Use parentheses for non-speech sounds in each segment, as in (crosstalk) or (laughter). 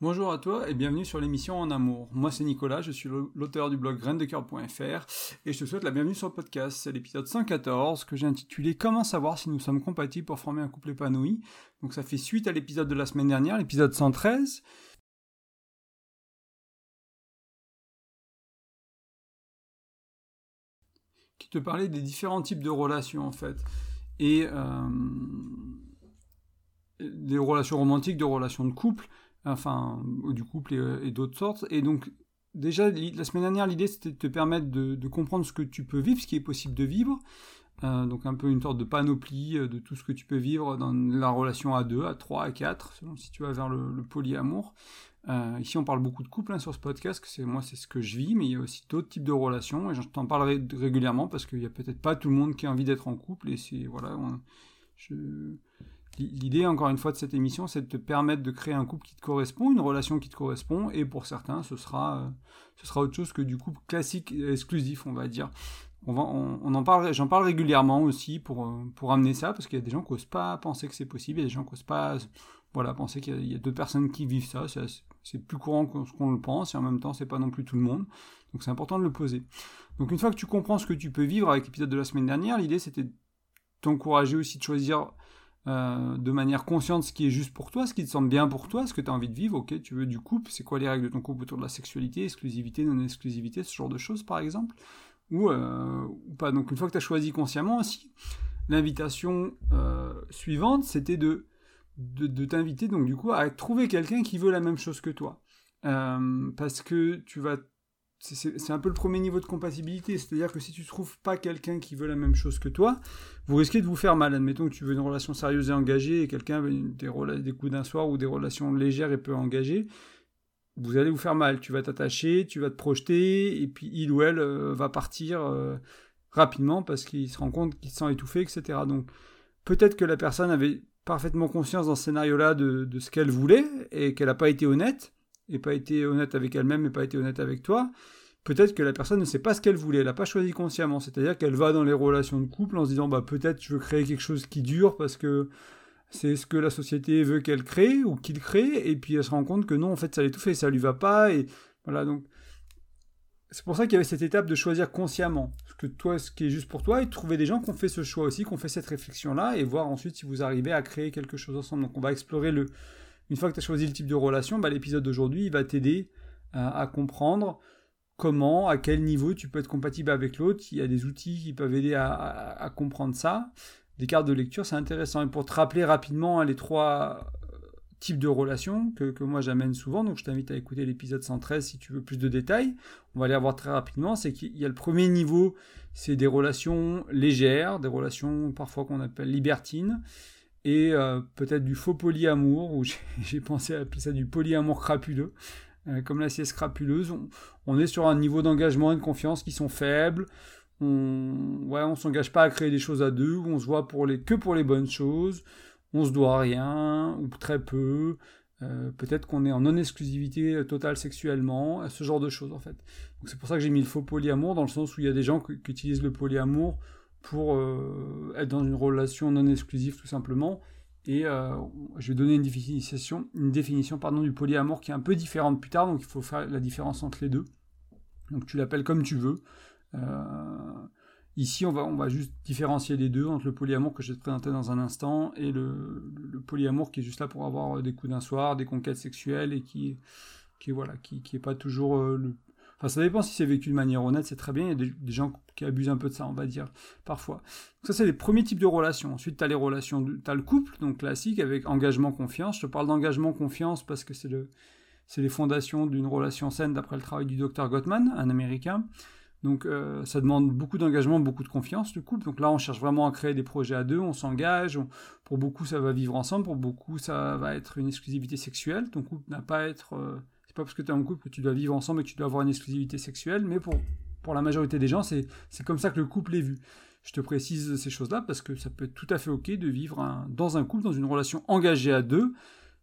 Bonjour à toi et bienvenue sur l'émission En Amour. Moi c'est Nicolas, je suis l'auteur du blog graindecoeur.fr et je te souhaite la bienvenue sur le podcast. C'est l'épisode 114 que j'ai intitulé Comment savoir si nous sommes compatibles pour former un couple épanoui? Donc ça fait suite à l'épisode de la semaine dernière, l'épisode 113. qui te parlait des différents types de relations en fait. Et euh, des relations romantiques, de relations de couple enfin, du couple et, d'autres sortes. Et donc, déjà, la semaine dernière, l'idée, c'était de te permettre de, comprendre ce que tu peux vivre, ce qui est possible de vivre. Euh, donc, un peu une sorte de panoplie euh, de tout ce que tu peux vivre dans la relation à deux, à trois, à quatre, selon si tu vas vers le, polyamour. Euh, ici, on parle beaucoup de couple hein, sur ce podcast, que moi, c'est ce que je vis, mais il y a aussi d'autres types de relations, et je t'en parlerai régulièrement parce qu'il n'y a peut-être pas tout le monde qui a envie d'être en couple, et c'est voilà, je, L'idée, encore une fois, de cette émission, c'est de te permettre de créer un couple qui te correspond, une relation qui te correspond, et pour certains, ce sera, euh, ce sera autre chose que du couple classique exclusif, on va dire. On, va, on, en parle, j'en parle régulièrement aussi pour, euh, pour amener ça, parce qu'il y a des gens qui n'osent pas penser que c'est possible, il y a des gens qui n'osent pas voilà, penser qu'il y a, d'autres personnes qui vivent ça, c'est plus courant qu'on le pense, et en même temps, c'est pas non plus tout le monde, donc c'est important de le poser. Donc une fois que tu comprends ce que tu peux vivre avec l'épisode de la semaine dernière, l'idée c'était t'encourager aussi de choisir euh, de manière consciente ce qui est juste pour toi, ce qui te semble bien pour toi, ce que tu as envie de vivre, ok, tu veux du couple, c'est quoi les règles de ton couple autour de la sexualité, exclusivité, non-exclusivité, ce genre de choses par exemple, ou, euh, pas. Donc une fois que tu as choisi consciemment aussi, l'invitation euh, suivante, c'était de, t'inviter donc du coup à trouver quelqu'un qui veut la même chose que toi. parce que tu vas c'est un peu le premier niveau de compatibilité, c'est-à-dire que si tu trouves pas quelqu'un qui veut la même chose que toi, vous risquez de vous faire mal. Admettons que tu veux une relation sérieuse et engagée et quelqu'un veut des, coups d'un soir ou des relations légères et peu engagées, vous allez vous faire mal. Tu vas t'attacher, tu vas te projeter et puis il ou elle euh, va partir euh, rapidement parce qu'il se rend compte qu'il se sent étouffé, etc. Donc peut-être que la personne avait parfaitement conscience dans ce scénario-là de ce qu'elle voulait et qu'elle n'a pas été honnête et pas été honnête avec elle-même et pas été honnête avec toi, peut-être que la personne ne sait pas ce qu'elle voulait, elle n'a pas choisi consciemment. C'est-à-dire qu'elle va dans les relations de couple en se disant bah peut-être je veux créer quelque chose qui dure parce que c'est ce que la société veut qu'elle crée ou qu'il crée, et puis elle se rend compte que non, en fait ça l'étouffe et ça lui va pas, et voilà donc. C'est pour ça qu'il y avait cette étape de choisir consciemment ce que toi, ce qui est juste pour toi, et de trouver des gens qui ont fait ce choix aussi, qui ont fait cette réflexion-là, et voir ensuite si vous arrivez à créer quelque chose ensemble. Donc on va explorer le, une fois que tu as choisi le type de relation, bah, l'épisode d'aujourd'hui va t'aider euh, à comprendre comment, à quel niveau tu peux être compatible avec l'autre. Il y a des outils qui peuvent aider à, comprendre ça. Des cartes de lecture, c'est intéressant. Et pour te rappeler rapidement hein, les trois euh, types de relations que, moi j'amène souvent, donc je t'invite à écouter l'épisode 113 si tu veux plus de détails. On va les revoir très rapidement. C'est qu'il y a le premier niveau, c'est des relations légères, des relations parfois qu'on appelle libertines et euh, peut-être du faux polyamour, ou (laughs) j'ai pensé à appeler ça du polyamour crapuleux, euh, comme la sieste crapuleuse. On, est sur un niveau d'engagement et de confiance qui sont faibles. On ouais, s'engage pas à créer des choses à deux, on se voit pour les, que pour les bonnes choses, on se doit rien, ou très peu. Euh, peut-être qu'on est en non-exclusivité totale sexuellement, ce genre de choses en fait. c'est pour ça que j'ai mis le faux polyamour, dans le sens où il y a des gens qui utilisent le polyamour pour euh, être dans une relation non exclusive tout simplement. Et euh, je vais donner une définition, une définition du polyamour qui est un peu différente plus tard, donc il faut faire la différence entre les deux. Donc tu l'appelles comme tu veux. Euh, ici, on va, juste différencier les deux entre le polyamour que je vais te présenter dans un instant et le, polyamour qui est juste là pour avoir des coups d'un soir, des conquêtes sexuelles et qui, qui voilà, qui, qui pas toujours le, Enfin, ça dépend si c'est vécu de manière honnête, c'est très bien. Il y a des, gens qui abusent un peu de ça, on va dire, parfois. Donc ça, c'est les premiers types de relations. Ensuite, tu as les relations, tu as le couple, donc classique, avec engagement, confiance. Je te parle d'engagement, confiance, parce que c'est le, c'est les fondations d'une relation saine d'après le travail du docteur Gottman, un américain. Donc euh, ça demande beaucoup d'engagement, beaucoup de confiance, le couple. Donc là, on cherche vraiment à créer des projets à deux, on s'engage. Pour beaucoup, ça va vivre ensemble. Pour beaucoup, ça va être une exclusivité sexuelle. Ton couple n'a pas à être... Euh, pas parce que tu es en couple que tu dois vivre ensemble et que tu dois avoir une exclusivité sexuelle, mais pour, pour la majorité des gens, c'est comme ça que le couple est vu. Je te précise ces choses-là parce que ça peut être tout à fait ok de vivre dans un couple, dans une relation engagée à deux,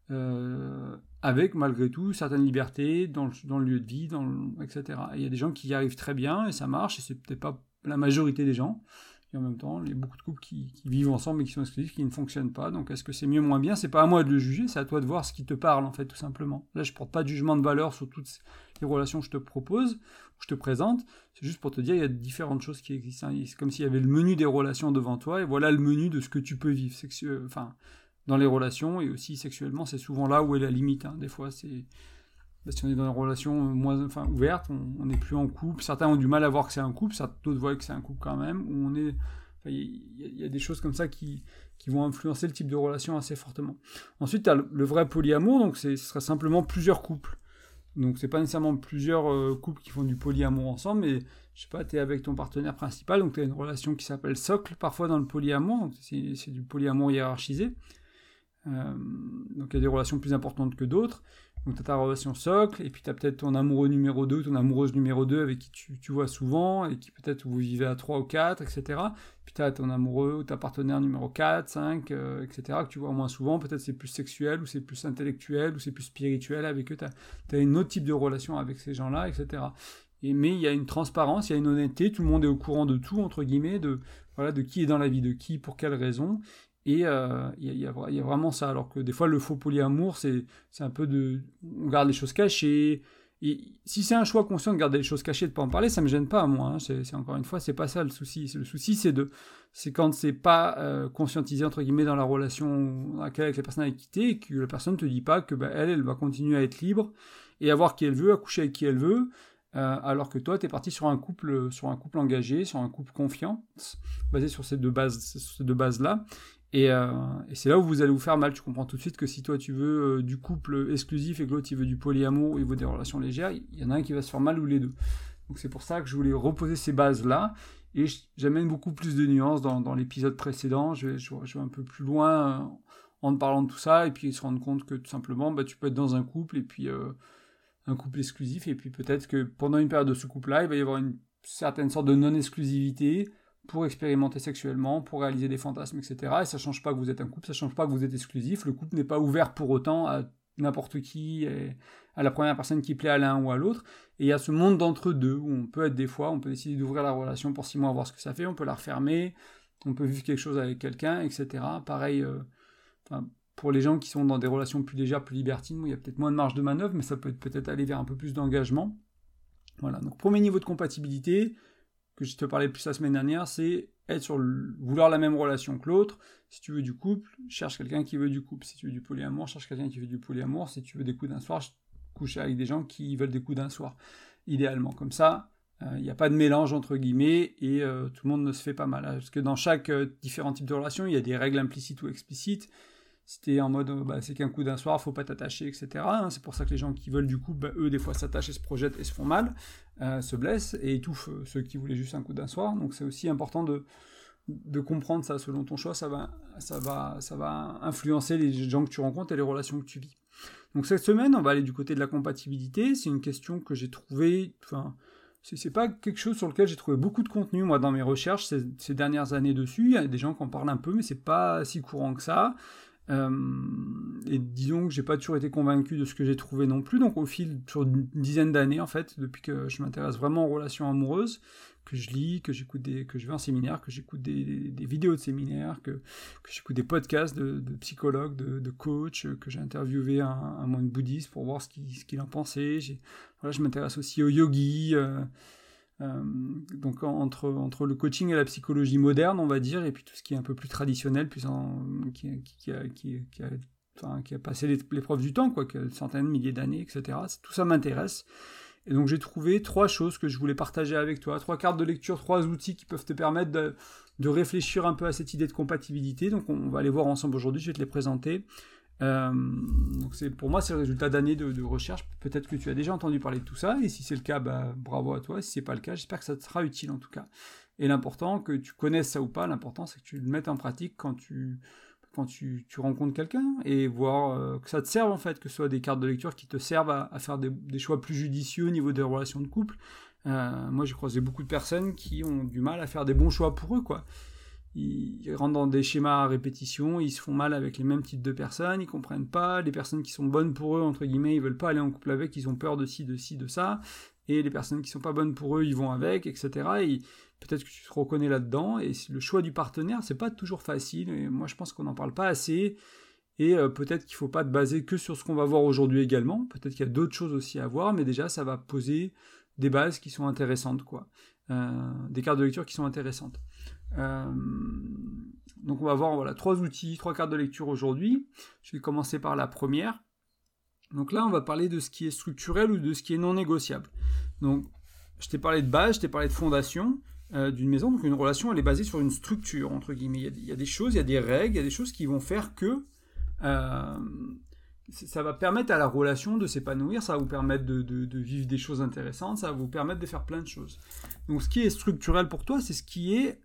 euh, avec malgré tout certaines libertés dans le, dans le lieu de vie, etc. il y a des gens qui y arrivent très bien et ça marche, et c'est peut-être pas la majorité des gens. Et en même temps, il y a beaucoup de couples qui, vivent ensemble et qui sont exclusifs, qui ne fonctionnent pas. Donc est-ce que c'est mieux ou moins bien? C'est pas à moi de le juger, c'est à toi de voir ce qui te parle, en fait, tout simplement. Là, je porte pas de jugement de valeur sur toutes les relations que je te propose, que je te présente. C'est juste pour te dire, il y a différentes choses qui existent. Hein. C'est comme s'il y avait le menu des relations devant toi, et voilà le menu de ce que tu peux vivre. Enfin, dans les relations, et aussi sexuellement, c'est souvent là où est la limite. Hein. Des fois, c'est si on est dans une relation moins enfin, ouverte, on n'est plus en couple. Certains ont du mal à voir que c'est un couple, d'autres voient que c'est un couple quand même. il y, a des choses comme ça qui, qui vont influencer le type de relation assez fortement. Ensuite, tu as le, vrai polyamour, donc ce serait simplement plusieurs couples. Donc c'est pas nécessairement plusieurs euh, couples qui font du polyamour ensemble, mais je sais pas, tu es avec ton partenaire principal, donc tu as une relation qui s'appelle socle parfois dans le polyamour, c'est du polyamour hiérarchisé. Euh, donc il y a des relations plus importantes que d'autres. Donc tu as ta relation socle, et puis tu as peut-être ton amoureux numéro 2, ton amoureuse numéro 2 avec qui tu, vois souvent, et qui peut-être vous vivez à 3 ou 4, etc. Puis tu as ton amoureux ou ta partenaire numéro 4, 5, etc. que tu vois moins souvent. Peut-être c'est plus sexuel, ou c'est plus intellectuel, ou c'est plus spirituel avec eux. Tu as, un autre type de relation avec ces gens-là, etc. Et, mais il y a une transparence, il y a une honnêteté, tout le monde est au courant de tout, entre guillemets, de, voilà, de qui est dans la vie de qui, pour quelles raisons. Et euh, il y, a vraiment ça. Alors que des fois, le faux polyamour, c'est un peu de. On garde les choses cachées. Et si c'est un choix conscient de garder les choses cachées, de pas en parler, ça me gêne pas, moi. Hein. C'est encore une fois, c'est pas ça le souci. Le souci, c'est de, c'est quand c'est pas euh, conscientisé entre guillemets dans la relation avec la personne a quitté, et que la personne te dit pas que bah, elle, elle va continuer à être libre et avoir qui elle veut, à coucher avec qui elle veut, euh, alors que toi, tu es parti sur un couple, sur un couple engagé, sur un couple confiant, basé sur ces deux bases, ces deux bases là. Euh, et, c'est là où vous allez vous faire mal. Tu comprends tout de suite que si toi tu veux euh, du couple exclusif et que l'autre il veut du polyamour, il veut des relations légères, il y en a un qui va se faire mal ou les deux. Donc c'est pour ça que je voulais reposer ces bases-là. Et j'amène beaucoup plus de nuances dans, l'épisode précédent. Je vais, un peu plus loin euh, en te parlant de tout ça et puis se rendre compte que tout simplement bah, tu peux être dans un couple et puis un couple exclusif et puis peut-être que pendant une période de ce couple-là, il va y avoir une certaine sorte de non-exclusivité pour expérimenter sexuellement, pour réaliser des fantasmes, etc. Et ça change pas que vous êtes un couple, ça change pas que vous êtes exclusif. Le couple n'est pas ouvert pour autant à n'importe qui, à la première personne qui plaît à l'un ou à l'autre. Et il y a ce monde d'entre deux où on peut être des fois, on peut décider d'ouvrir la relation pour six mois, voir ce que ça fait, on peut la refermer, on peut vivre quelque chose avec quelqu'un, etc. Pareil, euh, pour les gens qui sont dans des relations plus légères, plus libertines, il y a peut-être moins de marge de manœuvre, mais ça peut peut-être aller vers un peu plus d'engagement. Voilà, donc premier niveau de compatibilité, que je te parlais plus la semaine dernière, c'est être sur vouloir la même relation que l'autre. Si tu veux du couple, cherche quelqu'un qui veut du couple. Si tu veux du polyamour, cherche quelqu'un qui veut du polyamour. Si tu veux des coups d'un soir, couche avec des gens qui veulent des coups d'un soir. Idéalement, comme ça, il euh, n'y a pas de mélange entre guillemets et euh, tout le monde ne se fait pas mal. Parce que dans chaque euh, différent type de relation, il y a des règles implicites ou explicites si en mode bah, c'est qu'un coup d'un soir, faut pas t'attacher, etc. Hein. c'est pour ça que les gens qui veulent du coup, bah, eux des fois s'attachent et se projettent et se font mal, euh, se blessent et étouffent euh, ceux qui voulaient juste un coup d'un soir. Donc c'est aussi important de, de comprendre ça selon ton choix, ça va, ça, va, ça va influencer les gens que tu rencontres et les relations que tu vis. Donc cette semaine, on va aller du côté de la compatibilité. C'est une question que j'ai trouvée, enfin, c'est pas quelque chose sur lequel j'ai trouvé beaucoup de contenu moi dans mes recherches ces, ces, dernières années dessus. Il y a des gens qui en parlent un peu, mais c'est pas si courant que ça. Euh, et disons que j'ai pas toujours été convaincu de ce que j'ai trouvé non plus. Donc au fil sur une dizaine d'années en fait, depuis que je m'intéresse vraiment aux relations amoureuses, que je lis, que j'écoute des, que je vais en séminaire, que j'écoute des, vidéos de séminaires, que, j'écoute des podcasts de, psychologues, de, coachs, que j'ai interviewé un, un moine bouddhiste pour voir ce qu'il ce qu'il en pensait. Voilà, je m'intéresse aussi aux yogis. Euh, euh, donc entre, entre le coaching et la psychologie moderne, on va dire, et puis tout ce qui est un peu plus traditionnel, plus qui, qui, a, qui, a, enfin, qui, a, passé l'épreuve du temps, quoi, centaines, milliers d'années, etc. Tout ça m'intéresse. Et donc j'ai trouvé trois choses que je voulais partager avec toi, trois cartes de lecture, trois outils qui peuvent te permettre de, de réfléchir un peu à cette idée de compatibilité. Donc on va les voir ensemble aujourd'hui, je vais te les présenter. Euh, donc c'est pour moi c'est le résultat d'années de, recherche. Peut-être que tu as déjà entendu parler de tout ça, et si c'est le cas, bah, bravo à toi. Si c'est pas le cas, j'espère que ça te sera utile en tout cas. Et l'important, que tu connaisses ça ou pas, l'important c'est que tu le mettes en pratique quand tu quand tu, tu rencontres quelqu'un et voir euh, que ça te serve en fait, que ce soit des cartes de lecture qui te servent à, faire des, choix plus judicieux au niveau des relations de couple. Euh, moi j'ai croisé beaucoup de personnes qui ont du mal à faire des bons choix pour eux quoi ils, rentrent dans des schémas à répétition, ils se font mal avec les mêmes types de personnes, ils comprennent pas, les personnes qui sont bonnes pour eux, entre guillemets, ils veulent pas aller en couple avec, ils ont peur de ci, de ci, de ça, et les personnes qui sont pas bonnes pour eux, ils vont avec, etc. Et peut-être que tu te reconnais là-dedans, et le choix du partenaire, c'est pas toujours facile, et moi je pense qu'on n'en parle pas assez, et euh, peut-être qu'il faut pas te baser que sur ce qu'on va voir aujourd'hui également, peut-être qu'il y a d'autres choses aussi à voir, mais déjà ça va poser des bases qui sont intéressantes, quoi. Euh, des cartes de lecture qui sont intéressantes. Euh, donc on va voir voilà, trois outils, trois cartes de lecture aujourd'hui. Je vais commencer par la première. Donc là, on va parler de ce qui est structurel ou de ce qui est non négociable. Donc, je t'ai parlé de base, je t'ai parlé de fondation euh, d'une maison. Donc, une relation, elle est basée sur une structure, entre guillemets. Il y, a, des choses, il y a des règles, il y a des choses qui vont faire que euh, ça va permettre à la relation de s'épanouir, ça va vous permettre de, vivre des choses intéressantes, ça va vous permettre de faire plein de choses. Donc, ce qui est structurel pour toi, c'est ce qui est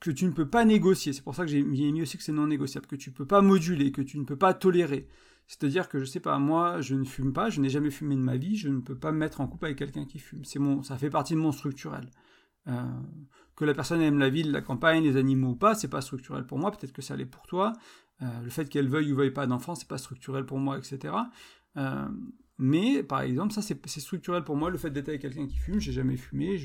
que tu ne peux pas négocier. C'est pour ça que j'ai mis aussi que c'est non négociable, que tu ne peux pas moduler, que tu ne peux pas tolérer. C'est-à-dire que je sais pas, moi, je ne fume pas, je n'ai jamais fumé de ma vie, je ne peux pas me mettre en couple avec quelqu'un qui fume. C'est mon, ça fait partie de mon structurel. Euh, que la personne aime la ville, la campagne, les animaux ou pas, c'est pas structurel pour moi. Peut-être que ça l'est pour toi. Euh, le fait qu'elle veuille ou veuille pas d'enfant, c'est pas structurel pour moi, etc. Euh, mais par exemple, ça c'est structurel pour moi. Le fait d'être avec quelqu'un qui fume, j'ai jamais fumé.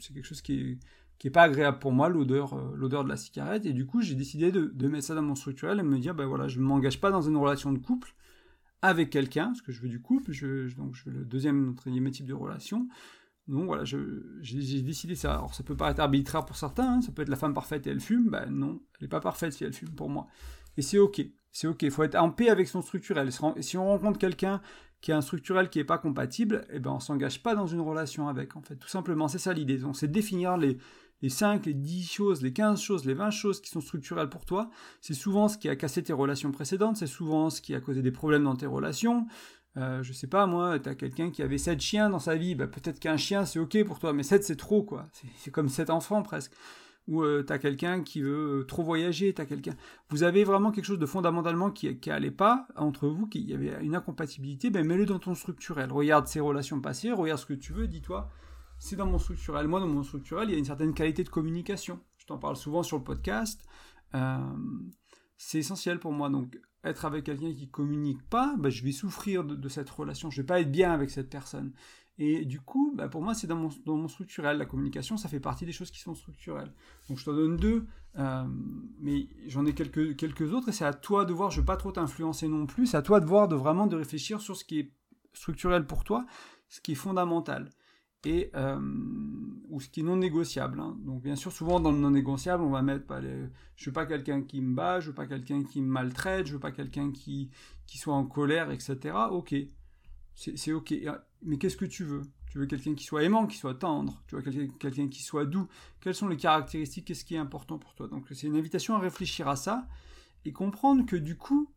c'est quelque chose qui est qui est pas agréable pour moi, l'odeur, euh, l'odeur de la cigarette. Et du coup, j'ai décidé de, mettre ça dans mon structurel et me dire, ben voilà, je ne m'engage pas dans une relation de couple avec quelqu'un, parce que je veux du couple, je, donc je veux le deuxième notre type de relation. Donc voilà, j'ai décidé ça. Alors ça peut paraître arbitraire pour certains, hein. ça peut être la femme parfaite et elle fume, ben non, elle n'est pas parfaite si elle fume pour moi. Et c'est ok, c'est ok, il faut être en paix avec son structurel. Si on rencontre quelqu'un qui a un structurel qui n'est pas compatible, eh ben on s'engage pas dans une relation avec, en fait. Tout simplement, c'est ça l'idée. Donc c'est définir les, les 5, les 10 choses, les 15 choses, les 20 choses qui sont structurelles pour toi, c'est souvent ce qui a cassé tes relations précédentes, c'est souvent ce qui a causé des problèmes dans tes relations. Euh, je sais pas, moi, tu as quelqu'un qui avait 7 chiens dans sa vie, bah, peut-être qu'un chien c'est ok pour toi, mais 7 c'est trop, quoi. C'est comme 7 enfants presque. Ou euh, tu as quelqu'un qui veut euh, trop voyager, tu quelqu'un. Vous avez vraiment quelque chose de fondamentalement qui, qui allait pas entre vous, qu'il y avait une incompatibilité, ben mets-le dans ton structurel. Regarde ses relations passées, regarde ce que tu veux, dis-toi, c'est dans mon structurel. Moi, dans mon structurel, il y a une certaine qualité de communication. Je t'en parle souvent sur le podcast. Euh, c'est essentiel pour moi. Donc, être avec quelqu'un qui communique pas, bah, je vais souffrir de, cette relation. Je vais pas être bien avec cette personne. Et du coup, bah, pour moi, c'est dans mon, dans mon, structurel. La communication, ça fait partie des choses qui sont structurelles. Donc, je t'en donne deux, euh, mais j'en ai quelques, quelques autres, et c'est à toi de voir. Je veux pas trop t'influencer non plus. C'est à toi de voir, de vraiment de réfléchir sur ce qui est structurel pour toi, ce qui est fondamental et euh, ou ce qui est non négociable. Hein. Donc bien sûr, souvent dans le non négociable, on va mettre pas les... je veux pas quelqu'un qui me bat, je veux pas quelqu'un qui me maltraite, je veux pas quelqu'un qui qui soit en colère, etc. Ok, c'est ok. Ah, mais qu'est-ce que tu veux? Tu veux quelqu'un qui soit aimant, qui soit tendre? Tu veux quelqu'un qui soit doux? Quelles sont les caractéristiques? Qu'est-ce qui est important pour toi? Donc c'est une invitation à réfléchir à ça et comprendre que du coup,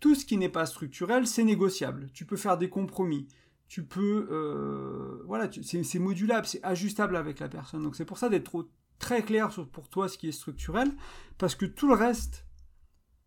tout ce qui n'est pas structurel, c'est négociable. Tu peux faire des compromis tu peux, euh, voilà, c'est modulable, c'est ajustable avec la personne. Donc c'est pour ça d'être très clair pour toi ce qui est structurel, parce que tout le reste,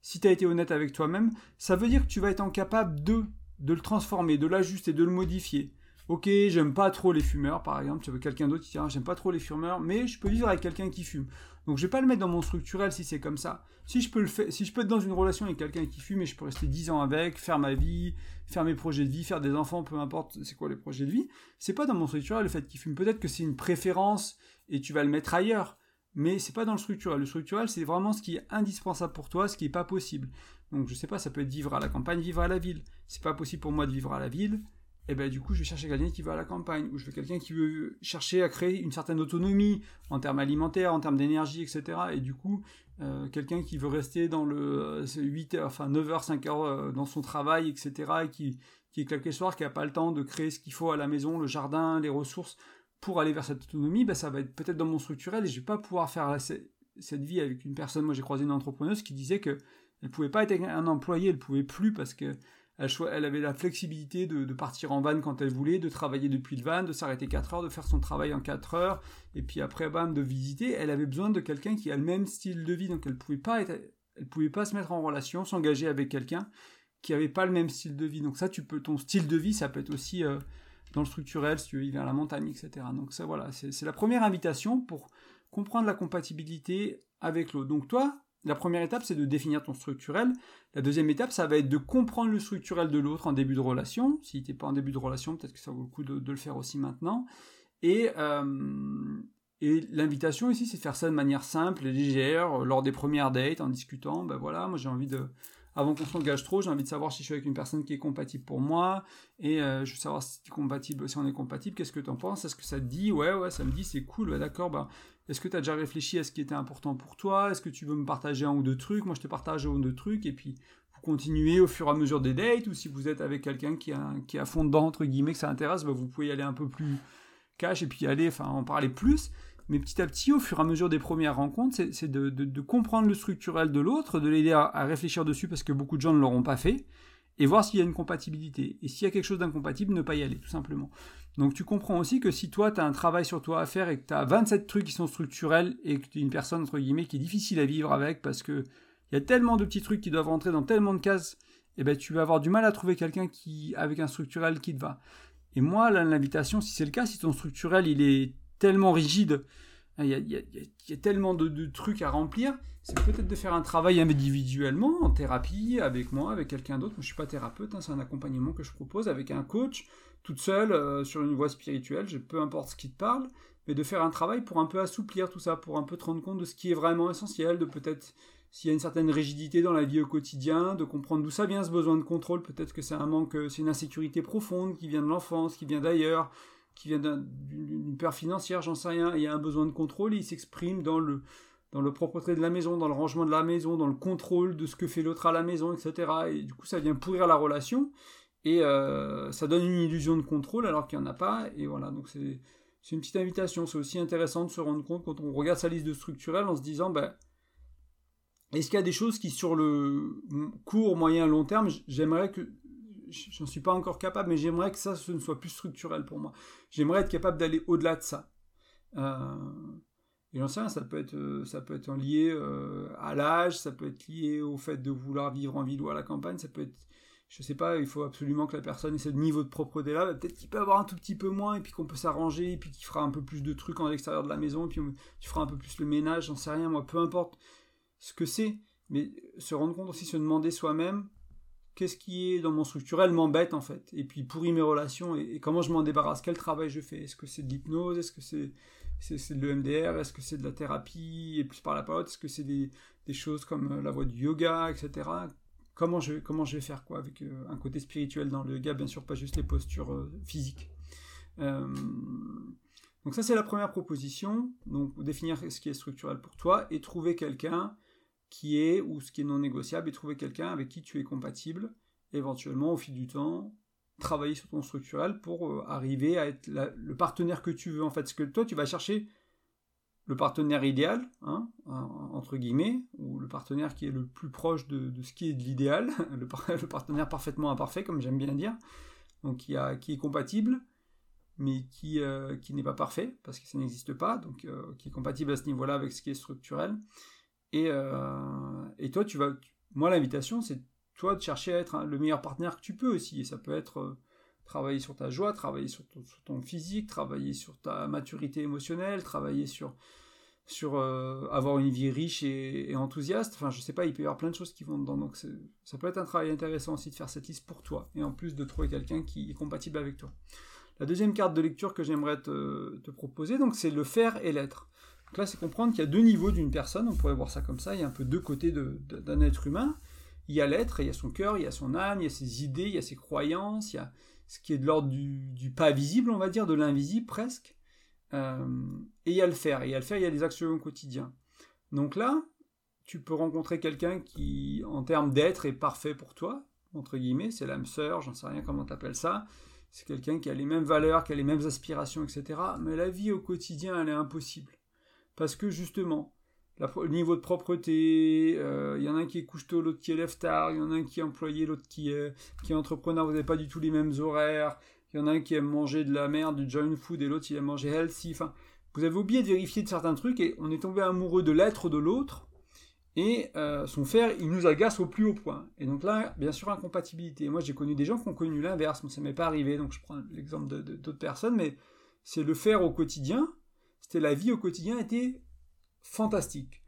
si tu as été honnête avec toi-même, ça veut dire que tu vas être incapable de, de le transformer, de l'ajuster, de le modifier. Ok, j'aime pas trop les fumeurs, par exemple, tu veux quelqu'un d'autre qui dit ah, j'aime pas trop les fumeurs, mais je peux vivre avec quelqu'un qui fume. Donc je vais pas le mettre dans mon structurel si c'est comme ça. Si je peux le faire, si je peux être dans une relation avec quelqu'un qui fume et je peux rester 10 ans avec, faire ma vie, faire mes projets de vie, faire des enfants, peu importe c'est quoi les projets de vie, c'est pas dans mon structurel le fait qu'il fume. Peut-être que c'est une préférence et tu vas le mettre ailleurs, mais c'est pas dans le structurel. Le structurel c'est vraiment ce qui est indispensable pour toi, ce qui est pas possible. Donc je sais pas, ça peut être vivre à la campagne, vivre à la ville. C'est pas possible pour moi de vivre à la ville et eh ben du coup je vais chercher quelqu'un qui va à la campagne, ou je veux quelqu'un qui veut chercher à créer une certaine autonomie en termes alimentaires, en termes d'énergie, etc. Et du coup, euh, quelqu'un qui veut rester dans le 8 euh, heures, enfin 9h, 5h euh, dans son travail, etc. et qui, qui est claqué le soir, qui n'a pas le temps de créer ce qu'il faut à la maison, le jardin, les ressources, pour aller vers cette autonomie, ben, ça va être peut-être dans mon structurel et je vais pas pouvoir faire cette vie avec une personne. Moi j'ai croisé une entrepreneuse qui disait que elle pouvait pas être un employé, elle pouvait plus parce que elle, avait la flexibilité de, partir en van quand elle voulait, de travailler depuis le van, de s'arrêter 4 heures, de faire son travail en 4 heures, et puis après, bam, de visiter. Elle avait besoin de quelqu'un qui a le même style de vie, donc elle pouvait pas elle pouvait pas se mettre en relation, s'engager avec quelqu'un qui avait pas le même style de vie. Donc ça, tu peux, ton style de vie, ça peut être aussi euh, dans le structurel, si tu veux vivre à la montagne, etc. Donc ça, voilà, c'est la première invitation pour comprendre la compatibilité avec l'autre. Donc toi, la première étape, c'est de définir ton structurel. La deuxième étape, ça va être de comprendre le structurel de l'autre en début de relation. Si tu n'es pas en début de relation, peut-être que ça vaut le coup de, le faire aussi maintenant. Et, euh, l'invitation ici, c'est de faire ça de manière simple et légère, lors des premières dates, en discutant. Ben voilà, moi j'ai envie de, avant qu'on s'engage trop, j'ai envie de savoir si je suis avec une personne qui est compatible pour moi, et euh, je veux savoir si, compatible, si on est compatible, qu'est-ce que tu en penses, est-ce que ça te dit, ouais, ouais, ça me dit, c'est cool, d'accord, bah, est-ce que tu as déjà réfléchi à ce qui était important pour toi, est-ce que tu veux me partager un ou deux trucs, moi je te partage un ou deux trucs, et puis vous continuez au fur et à mesure des dates, ou si vous êtes avec quelqu'un qui, est à fond dedans, entre guillemets, que ça intéresse, bah, vous pouvez y aller un peu plus cash, et puis aller, enfin, en parler plus, mais petit à petit, au fur et à mesure des premières rencontres, c'est de, comprendre le structurel de l'autre, de l'aider à, réfléchir dessus parce que beaucoup de gens ne l'auront pas fait, et voir s'il y a une compatibilité. Et s'il y a quelque chose d'incompatible, ne pas y aller, tout simplement. Donc tu comprends aussi que si toi, tu as un travail sur toi à faire et que tu as 27 trucs qui sont structurels et que tu es une personne, entre guillemets, qui est difficile à vivre avec parce que il y a tellement de petits trucs qui doivent rentrer dans tellement de cases, et eh ben tu vas avoir du mal à trouver quelqu'un qui avec un structurel qui te va. Et moi, l'invitation, si c'est le cas, si ton structurel il est tellement rigide, il y a, tellement de, trucs à remplir, c'est peut-être de faire un travail individuellement, en thérapie, avec moi, avec quelqu'un d'autre. Moi, je suis pas thérapeute, hein, c'est un accompagnement que je propose avec un coach, toute seule, euh, sur une voie spirituelle, peu importe ce qui te parle, mais de faire un travail pour un peu assouplir tout ça, pour un peu te rendre compte de ce qui est vraiment essentiel, de peut-être s'il y a une certaine rigidité dans la vie au quotidien, de comprendre d'où ça vient ce besoin de contrôle, peut-être que c'est un manque, c'est une insécurité profonde qui vient de l'enfance, qui vient d'ailleurs, qui vient d'une peur financière, j'en sais rien, il y a un besoin de contrôle, il s'exprime dans le, dans le propreté de la maison, dans le rangement de la maison, dans le contrôle de ce que fait l'autre à la maison, etc. Et du coup, ça vient pourrir la relation, et euh, ça donne une illusion de contrôle alors qu'il n'y en a pas, et voilà, donc c'est une petite invitation, c'est aussi intéressant de se rendre compte quand on regarde sa liste de structurels en se disant, ben, est-ce qu'il y a des choses qui, sur le court, moyen, long terme, j'aimerais que j'en suis pas encore capable, mais j'aimerais que ça, ne soit plus structurel pour moi. J'aimerais être capable d'aller au-delà de ça. Euh, et j'en sais rien, ça peut être, euh, ça peut être lié euh, à l'âge, ça peut être lié au fait de vouloir vivre en ville ou à la campagne, ça peut être, je sais pas, il faut absolument que la personne ait ce niveau de propreté là, peut-être qu'il peut avoir un tout petit peu moins, et puis qu'on peut s'arranger, et puis qu'il fera un peu plus de trucs en extérieur de la maison, et puis tu feras un peu plus le ménage, j'en sais rien, moi, peu importe ce que c'est, mais se rendre compte aussi, se demander soi-même, qu'est-ce qui est dans mon structurel m'embête en fait, et puis pourrit mes relations, et, comment je m'en débarrasse, quel travail je fais, est-ce que c'est de l'hypnose, est-ce que c'est c'est de l'EMDR, est-ce que c'est de la thérapie, et plus par la parole, est-ce que c'est des, des, choses comme euh, la voie du yoga, etc. Comment je, comment je vais faire quoi, avec euh, un côté spirituel dans le yoga, bien sûr, pas juste les postures euh, physiques. donc ça c'est la première proposition, donc définir ce qui est structurel pour toi, et trouver quelqu'un qui est ou ce qui est non négociable et trouver quelqu'un avec qui tu es compatible, éventuellement au fil du temps, travailler sur ton structurel pour euh, arriver à être le partenaire que tu veux en fait. Parce que toi, tu vas chercher le partenaire idéal, hein, entre guillemets, ou le partenaire qui est le plus proche de, ce qui est de l'idéal, (laughs) le, partenaire parfaitement imparfait, comme j'aime bien dire, donc qui est compatible, mais qui, euh, qui n'est pas parfait, parce que ça n'existe pas, donc euh, qui est compatible à ce niveau-là avec ce qui est structurel. Et, euh, et toi, tu vas. Moi, l'invitation, c'est toi de chercher à être le meilleur partenaire que tu peux aussi. Et ça peut être euh, travailler sur ta joie, travailler sur ton, physique, travailler sur ta maturité émotionnelle, travailler sur, sur euh, avoir une vie riche et, enthousiaste. Enfin, je sais pas, il peut y avoir plein de choses qui vont dedans. Donc, ça peut être un travail intéressant aussi de faire cette liste pour toi. Et en plus de trouver quelqu'un qui est compatible avec toi. La deuxième carte de lecture que j'aimerais te, te, proposer, donc, c'est le faire et l'être. Donc là, c'est comprendre qu'il y a deux niveaux d'une personne, on pourrait voir ça comme ça, il y a un peu deux côtés d'un être humain. Il y a l'être, il y a son cœur, il y a son âme, il y a ses idées, il y a ses croyances, il y a ce qui est de l'ordre du, pas visible, on va dire, de l'invisible presque. Euh, et il y a le faire, et il y a le faire, il y a des actions au quotidien. Donc là, tu peux rencontrer quelqu'un qui, en termes d'être, est parfait pour toi, entre guillemets, c'est l'âme sœur, j'en sais rien comment t'appelles ça. C'est quelqu'un qui a les mêmes valeurs, qui a les mêmes aspirations, etc. Mais la vie au quotidien, elle est impossible parce que justement, le niveau de propreté, euh, il y en a un qui est couche-tôt, l'autre qui est lève tard, il y en a un qui est employé, l'autre qui est, qui est entrepreneur, vous n'avez pas du tout les mêmes horaires, il y en a un qui aime manger de la merde, du junk food, et l'autre il aime manger healthy, enfin, vous avez oublié de vérifier de certains trucs, et on est tombé amoureux de l'être de l'autre, et euh, son faire, il nous agace au plus haut point. Et donc là, bien sûr, incompatibilité. Moi, j'ai connu des gens qui ont connu l'inverse, mais ça m'est pas arrivé, donc je prends l'exemple d'autres personnes, mais c'est le faire au quotidien, c'était la vie au quotidien était fantastique.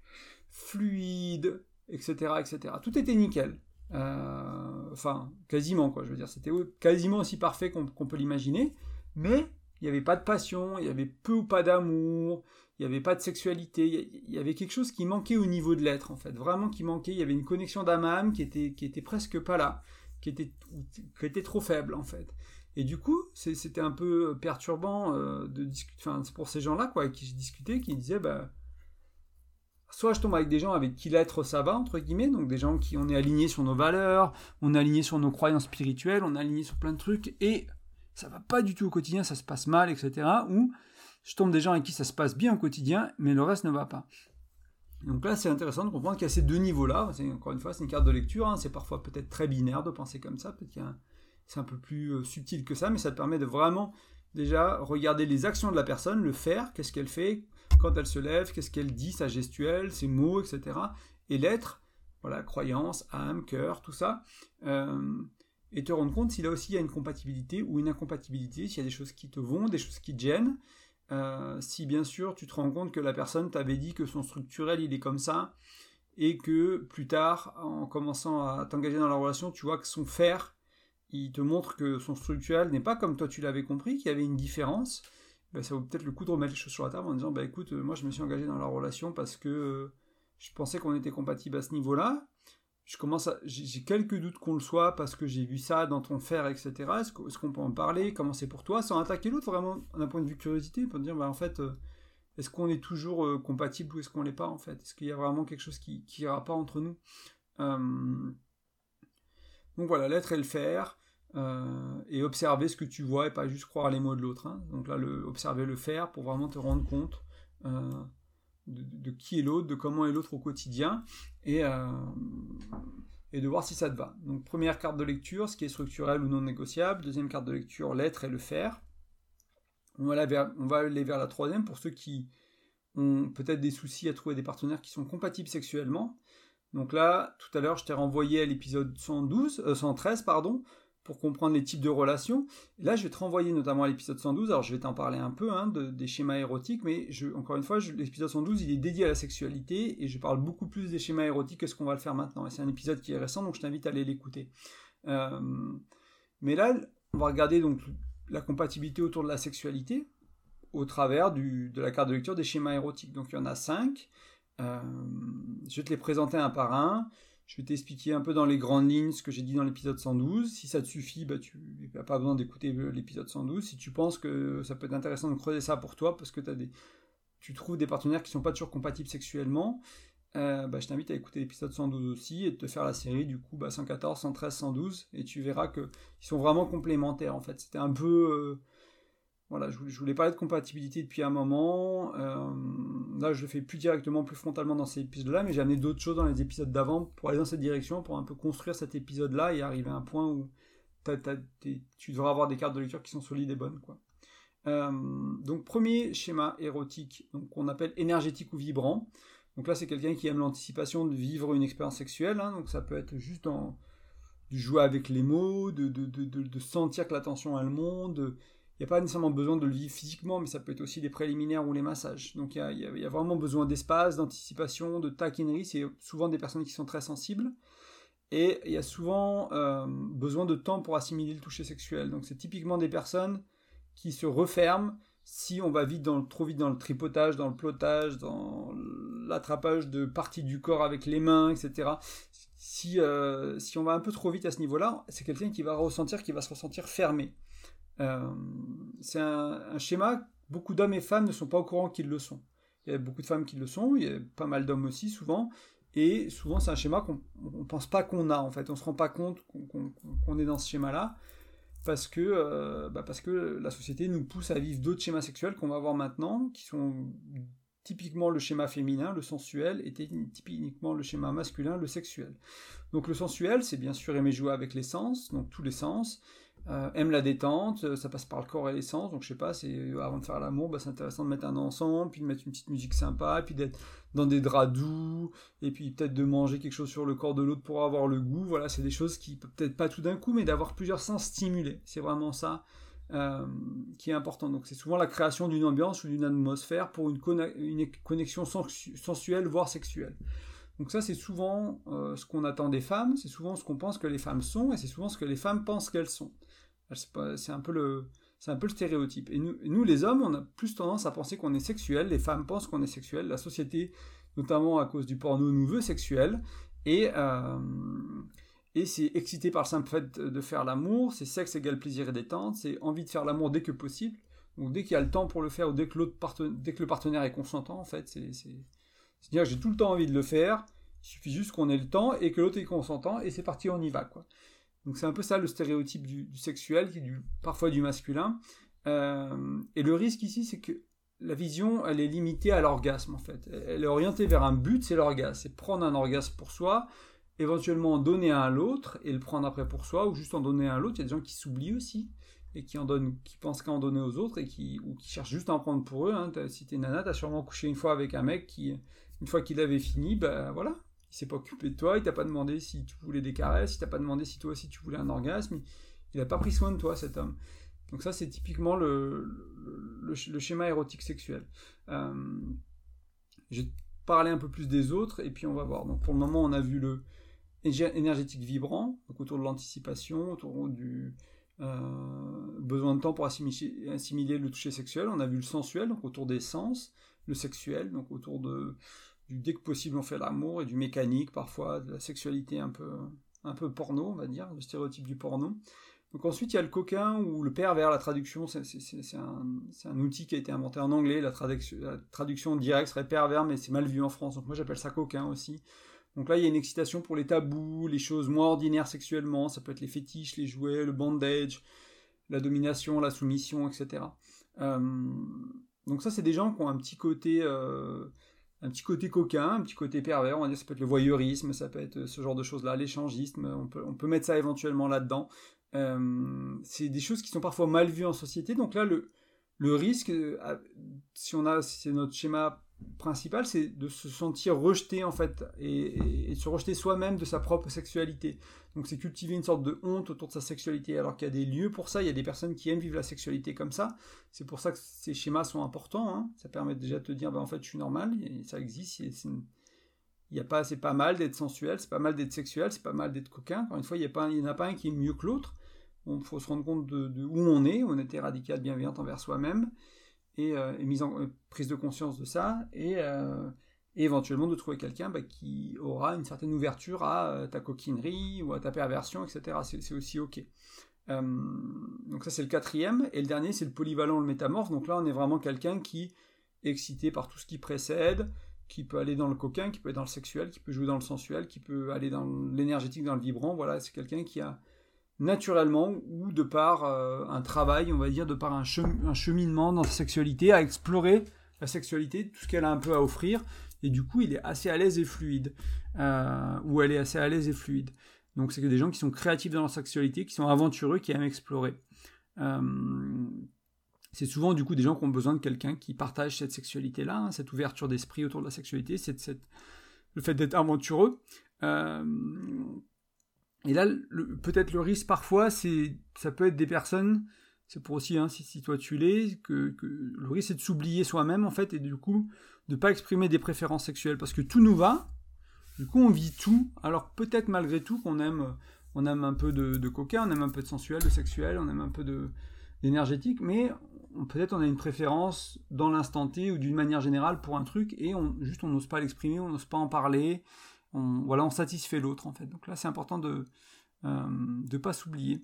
fluide, etc., etc. Tout était nickel. Euh, enfin, quasiment, quoi, je veux dire. C'était quasiment aussi parfait qu'on peut l'imaginer. Mais il n'y avait pas de passion, il y avait peu ou pas d'amour, il n'y avait pas de sexualité, il y avait quelque chose qui manquait au niveau de l'être, en fait. Vraiment qui manquait. Il y avait une connexion d'âme qui était, qui était presque pas là, qui était, qui était trop faible, en fait. Et du coup, c'était un peu perturbant euh, de discuter. Enfin, c'est pour ces gens-là, quoi, avec qui j'ai discuté, qui disaient, bah, soit je tombe avec des gens avec qui l'être ça va, entre guillemets, donc des gens qui on est aligné sur nos valeurs, on est aligné sur nos croyances spirituelles, on est aligné sur plein de trucs, et ça va pas du tout au quotidien, ça se passe mal, etc. Ou je tombe des gens avec qui ça se passe bien au quotidien, mais le reste ne va pas. Donc là, c'est intéressant de comprendre qu'il y a ces deux niveaux-là. Encore une fois, c'est une carte de lecture. Hein. C'est parfois peut-être très binaire de penser comme ça. Peut-être que c'est un peu plus euh, subtil que ça, mais ça te permet de vraiment déjà regarder les actions de la personne, le faire, qu'est-ce qu'elle fait, quand elle se lève, qu'est-ce qu'elle dit, sa gestuelle, ses mots, etc. Et l'être, voilà, croyance, âme, cœur, tout ça. Euh, et te rendre compte si là aussi il y a une compatibilité ou une incompatibilité, s'il y a des choses qui te vont, des choses qui te gênent. Euh, si bien sûr tu te rends compte que la personne t'avait dit que son structurel il est comme ça, et que plus tard, en commençant à t'engager dans la relation, tu vois que son faire, il te montre que son structurel n'est pas comme toi tu l'avais compris, qu'il y avait une différence, ben, ça vaut peut-être le coup de remettre les choses sur la table en disant bah écoute, moi je me suis engagé dans la relation parce que euh, je pensais qu'on était compatible à ce niveau-là, je commence j'ai quelques doutes qu'on le soit parce que j'ai vu ça dans ton faire, etc. Est-ce qu'on peut en parler? Comment c'est pour toi? Sans attaquer l'autre, vraiment d'un point de vue curiosité, pour dire, bah, en fait, euh, est-ce qu'on est toujours euh, compatible ou est-ce qu'on l'est pas, en fait? Est-ce qu'il y a vraiment quelque chose qui n'ira pas entre nous? Euh, Donc voilà, l'être et le faire, et observer ce que tu vois et pas juste croire les mots de l'autre. Hein. Donc là, le, observer le faire pour vraiment te rendre compte de, qui est l'autre, de comment est l'autre au quotidien, et, euh, et de voir si ça te va. Donc première carte de lecture, ce qui est structurel ou non négociable. Deuxième carte de lecture, l'être et le faire. On va aller vers la troisième pour ceux qui ont peut-être des soucis à trouver des partenaires qui sont compatibles sexuellement. Donc là, tout à l'heure, je t'ai renvoyé à l'épisode 112, 113, euh, pardon, pour comprendre les types de relations. là, je vais te renvoyer notamment à l'épisode 112. Alors, je vais t'en parler un peu hein, des schémas érotiques, mais encore une fois, l'épisode 112, il est dédié à la sexualité et je parle beaucoup plus des schémas érotiques que ce qu'on va le faire maintenant. Et c'est un épisode qui est récent, donc je t'invite à aller l'écouter. Euh, mais là, on va regarder donc la compatibilité autour de la sexualité au travers de la carte de lecture des schémas érotiques. Donc, il y en a cinq. Euh, je vais te les présenter un par un. Je vais t'expliquer un peu dans les grandes lignes ce que j'ai dit dans l'épisode 112. Si ça te suffit, bah, tu n'as pas besoin d'écouter l'épisode 112. Si tu penses que ça peut être intéressant de creuser ça pour toi, parce que as des... tu trouves des partenaires qui ne sont pas toujours compatibles sexuellement, euh, bah, je t'invite à écouter l'épisode 112 aussi et de te faire la série du coup bah, 114, 113, 112 et tu verras qu'ils sont vraiment complémentaires en fait. C'était un peu... Euh, voilà, je voulais, parler de compatibilité depuis un moment. Euh, là, je le fais plus directement, plus frontalement dans ces épisodes-là, mais j'ai amené d'autres choses dans les épisodes d'avant pour aller dans cette direction, pour un peu construire cet épisode-là et arriver à un point où tu devras avoir des cartes de lecture qui sont solides et bonnes. Quoi. Euh, donc, premier schéma érotique, qu'on appelle énergétique ou vibrant. Donc là, c'est quelqu'un qui aime l'anticipation de vivre une expérience sexuelle. Hein. donc ça peut être juste en, jouer avec les mots, de sentir que l'attention elle monte n'y a pas nécessairement besoin de le vivre physiquement, mais ça peut être aussi des préliminaires ou les massages. Donc il y a, vraiment besoin d'espace, d'anticipation, de taquinerie. C'est souvent des personnes qui sont très sensibles. Et il y a souvent euh, besoin de temps pour assimiler le toucher sexuel. Donc c'est typiquement des personnes qui se referment si on va vite dans trop vite dans le tripotage, dans le plotage, dans l'attrapage de parties du corps avec les mains, etc. Si, euh, si on va un peu trop vite à ce niveau-là, c'est quelqu'un qui va ressentir, qui va se ressentir fermé. Euh, c'est un, schéma, beaucoup d'hommes et femmes ne sont pas au courant qu'ils le sont. Il y a beaucoup de femmes qui le sont, il y a pas mal d'hommes aussi souvent, et souvent c'est un schéma qu'on ne pense pas qu'on a en fait, on ne se rend pas compte qu'on est dans ce schéma-là, parce que, euh, bah, parce que la société nous pousse à vivre d'autres schémas sexuels qu'on va voir maintenant, qui sont typiquement le schéma féminin, le sensuel, et typiquement le schéma masculin, le sexuel. Donc le sensuel, c'est bien sûr aimer jouer avec les sens, donc tous les sens, euh, aime la détente, euh, ça passe par le corps et l'essence, donc je sais pas, c'est euh, avant de faire l'amour, bah, c'est intéressant de mettre un ensemble, puis de mettre une petite musique sympa, puis d'être dans des draps doux, et puis peut-être de manger quelque chose sur le corps de l'autre pour avoir le goût. Voilà, c'est des choses qui peut-être pas tout d'un coup, mais d'avoir plusieurs sens stimulés. C'est vraiment ça qui est important. Donc c'est souvent la création d'une ambiance ou d'une atmosphère pour une, connexion sensuelle, voire sexuelle. Donc ça, c'est souvent ce qu'on attend des femmes, c'est souvent ce qu'on pense que les femmes sont, et c'est souvent ce que les femmes pensent qu'elles sont. C'est un peu le, c'est un peu le stéréotype. Et nous, nous, les hommes, on a plus tendance à penser qu'on est sexuel. Les femmes pensent qu'on est sexuel. La société, notamment à cause du porno, nous veut sexuel. Et, euh, et c'est excité par le simple fait de faire l'amour. C'est sexe égale plaisir et détente. C'est envie de faire l'amour dès que possible. Donc dès qu'il y a le temps pour le faire ou dès que, dès que le partenaire est consentant, en fait, c'est... C'est-à-dire j'ai tout le temps envie de le faire. Il suffit juste qu'on ait le temps et que l'autre est consentant et c'est parti, on y va. quoi. Donc c'est un peu ça le stéréotype du, sexuel, qui est du, parfois du masculin. Euh, et le risque ici, c'est que la vision, elle est limitée à l'orgasme en fait. Elle est orientée vers un but, c'est l'orgasme. C'est prendre un orgasme pour soi, éventuellement en donner un à l'autre et le prendre après pour soi, ou juste en donner un à l'autre. Il y a des gens qui s'oublient aussi et qui en donnent, qui pensent qu'à en donner aux autres et qui, ou qui cherchent juste à en prendre pour eux. Hein. Si t'es nana, t'as sûrement couché une fois avec un mec qui, une fois qu'il avait fini, ben voilà, il s'est pas occupé de toi, il t'a pas demandé si tu voulais des caresses, il t'a pas demandé si toi aussi tu voulais un orgasme, il n'a pas pris soin de toi cet homme. Donc ça c'est typiquement le, le, schéma érotique sexuel. Euh, je vais parler un peu plus des autres et puis on va voir. Donc pour le moment on a vu le énergétique vibrant, autour de l'anticipation, autour du euh, besoin de temps pour assimiler, assimiler le toucher sexuel. On a vu le sensuel, donc autour des sens, le sexuel, donc autour de dès que possible on fait l'amour et du mécanique parfois, de la sexualité un peu, un peu porno, on va dire, le stéréotype du porno. Donc ensuite il y a le coquin ou le pervers, la traduction, c'est un, un, outil qui a été inventé en anglais, la, traduction, directe serait pervers, mais c'est mal vu en France, donc moi j'appelle ça coquin aussi. Donc là il y a une excitation pour les tabous, les choses moins ordinaires sexuellement, ça peut être les fétiches, les jouets, le bandage, la domination, la soumission, etc. Euh, donc ça c'est des gens qui ont un petit côté... Euh, un petit côté coquin, un petit côté pervers, on va dire, ça peut être le voyeurisme, ça peut être ce genre de choses-là, l'échangisme, on peut, on peut mettre ça éventuellement là-dedans. Euh, c'est des choses qui sont parfois mal vues en société, donc là, le, le risque, euh, si on a, si c'est notre schéma principal, c'est de se sentir rejeté en fait et, de se rejeter soi-même de sa propre sexualité. Donc c'est cultiver une sorte de honte autour de sa sexualité, alors qu'il y a des lieux pour ça, il y a des personnes qui aiment vivre la sexualité comme ça. C'est pour ça que ces schémas sont importants. Hein. Ça permet déjà de te dire, ben, en fait, je suis normal, ça existe. Il y a pas, c'est pas mal d'être sensuel, c'est pas mal d'être sexuel, c'est pas mal d'être coquin. Encore une fois, il n'y en a pas un qui est mieux que l'autre. Il faut se rendre compte de, où on est, on était radical, bienveillante envers soi-même et, euh, en euh, prise de conscience de ça et, euh, éventuellement de trouver quelqu'un bah, qui aura une certaine ouverture à ta coquinerie ou à ta perversion, etc. C'est aussi ok. donc ça c'est le quatrième et le dernier c'est le polyvalent, le métamorphe. Donc là on est vraiment quelqu'un qui est excité par tout ce qui précède, qui peut aller dans le coquin, qui peut être dans le sexuel, qui peut jouer dans le sensuel, qui peut aller dans l'énergétique, dans le vibrant. Voilà, c'est quelqu'un qui a naturellement ou de par euh, un travail, on va dire, de par un, cheminement dans sa sexualité, à explorer la sexualité, tout ce qu'elle a un peu à offrir, et du coup il est assez à l'aise et fluide, euh, ou elle est assez à l'aise et fluide. Donc c'est que des gens qui sont créatifs dans leur sexualité, qui sont aventureux, qui aiment explorer. Euh, c'est souvent du coup des gens qui ont besoin de quelqu'un qui partage cette sexualité-là, hein, cette ouverture d'esprit autour de la sexualité, cette, le fait d'être aventureux. Et là, peut-être le risque parfois, c'est, ça peut être des personnes, c'est pour aussi, hein, si, toi tu l'es, que, le risque c'est de s'oublier soi-même en fait, et du coup, de pas exprimer des préférences sexuelles, parce que tout nous va, du coup on vit tout, alors peut-être malgré tout qu'on aime, on aime un peu de, de coca, on aime un peu de sensuel, de sexuel, on aime un peu d'énergétique, mais peut-être on a une préférence dans l'instant T ou d'une manière générale pour un truc, et on, juste on n'ose pas l'exprimer, on n'ose pas en parler, on, voilà, on satisfait l'autre en fait. Donc là, c'est important de ne euh, pas s'oublier.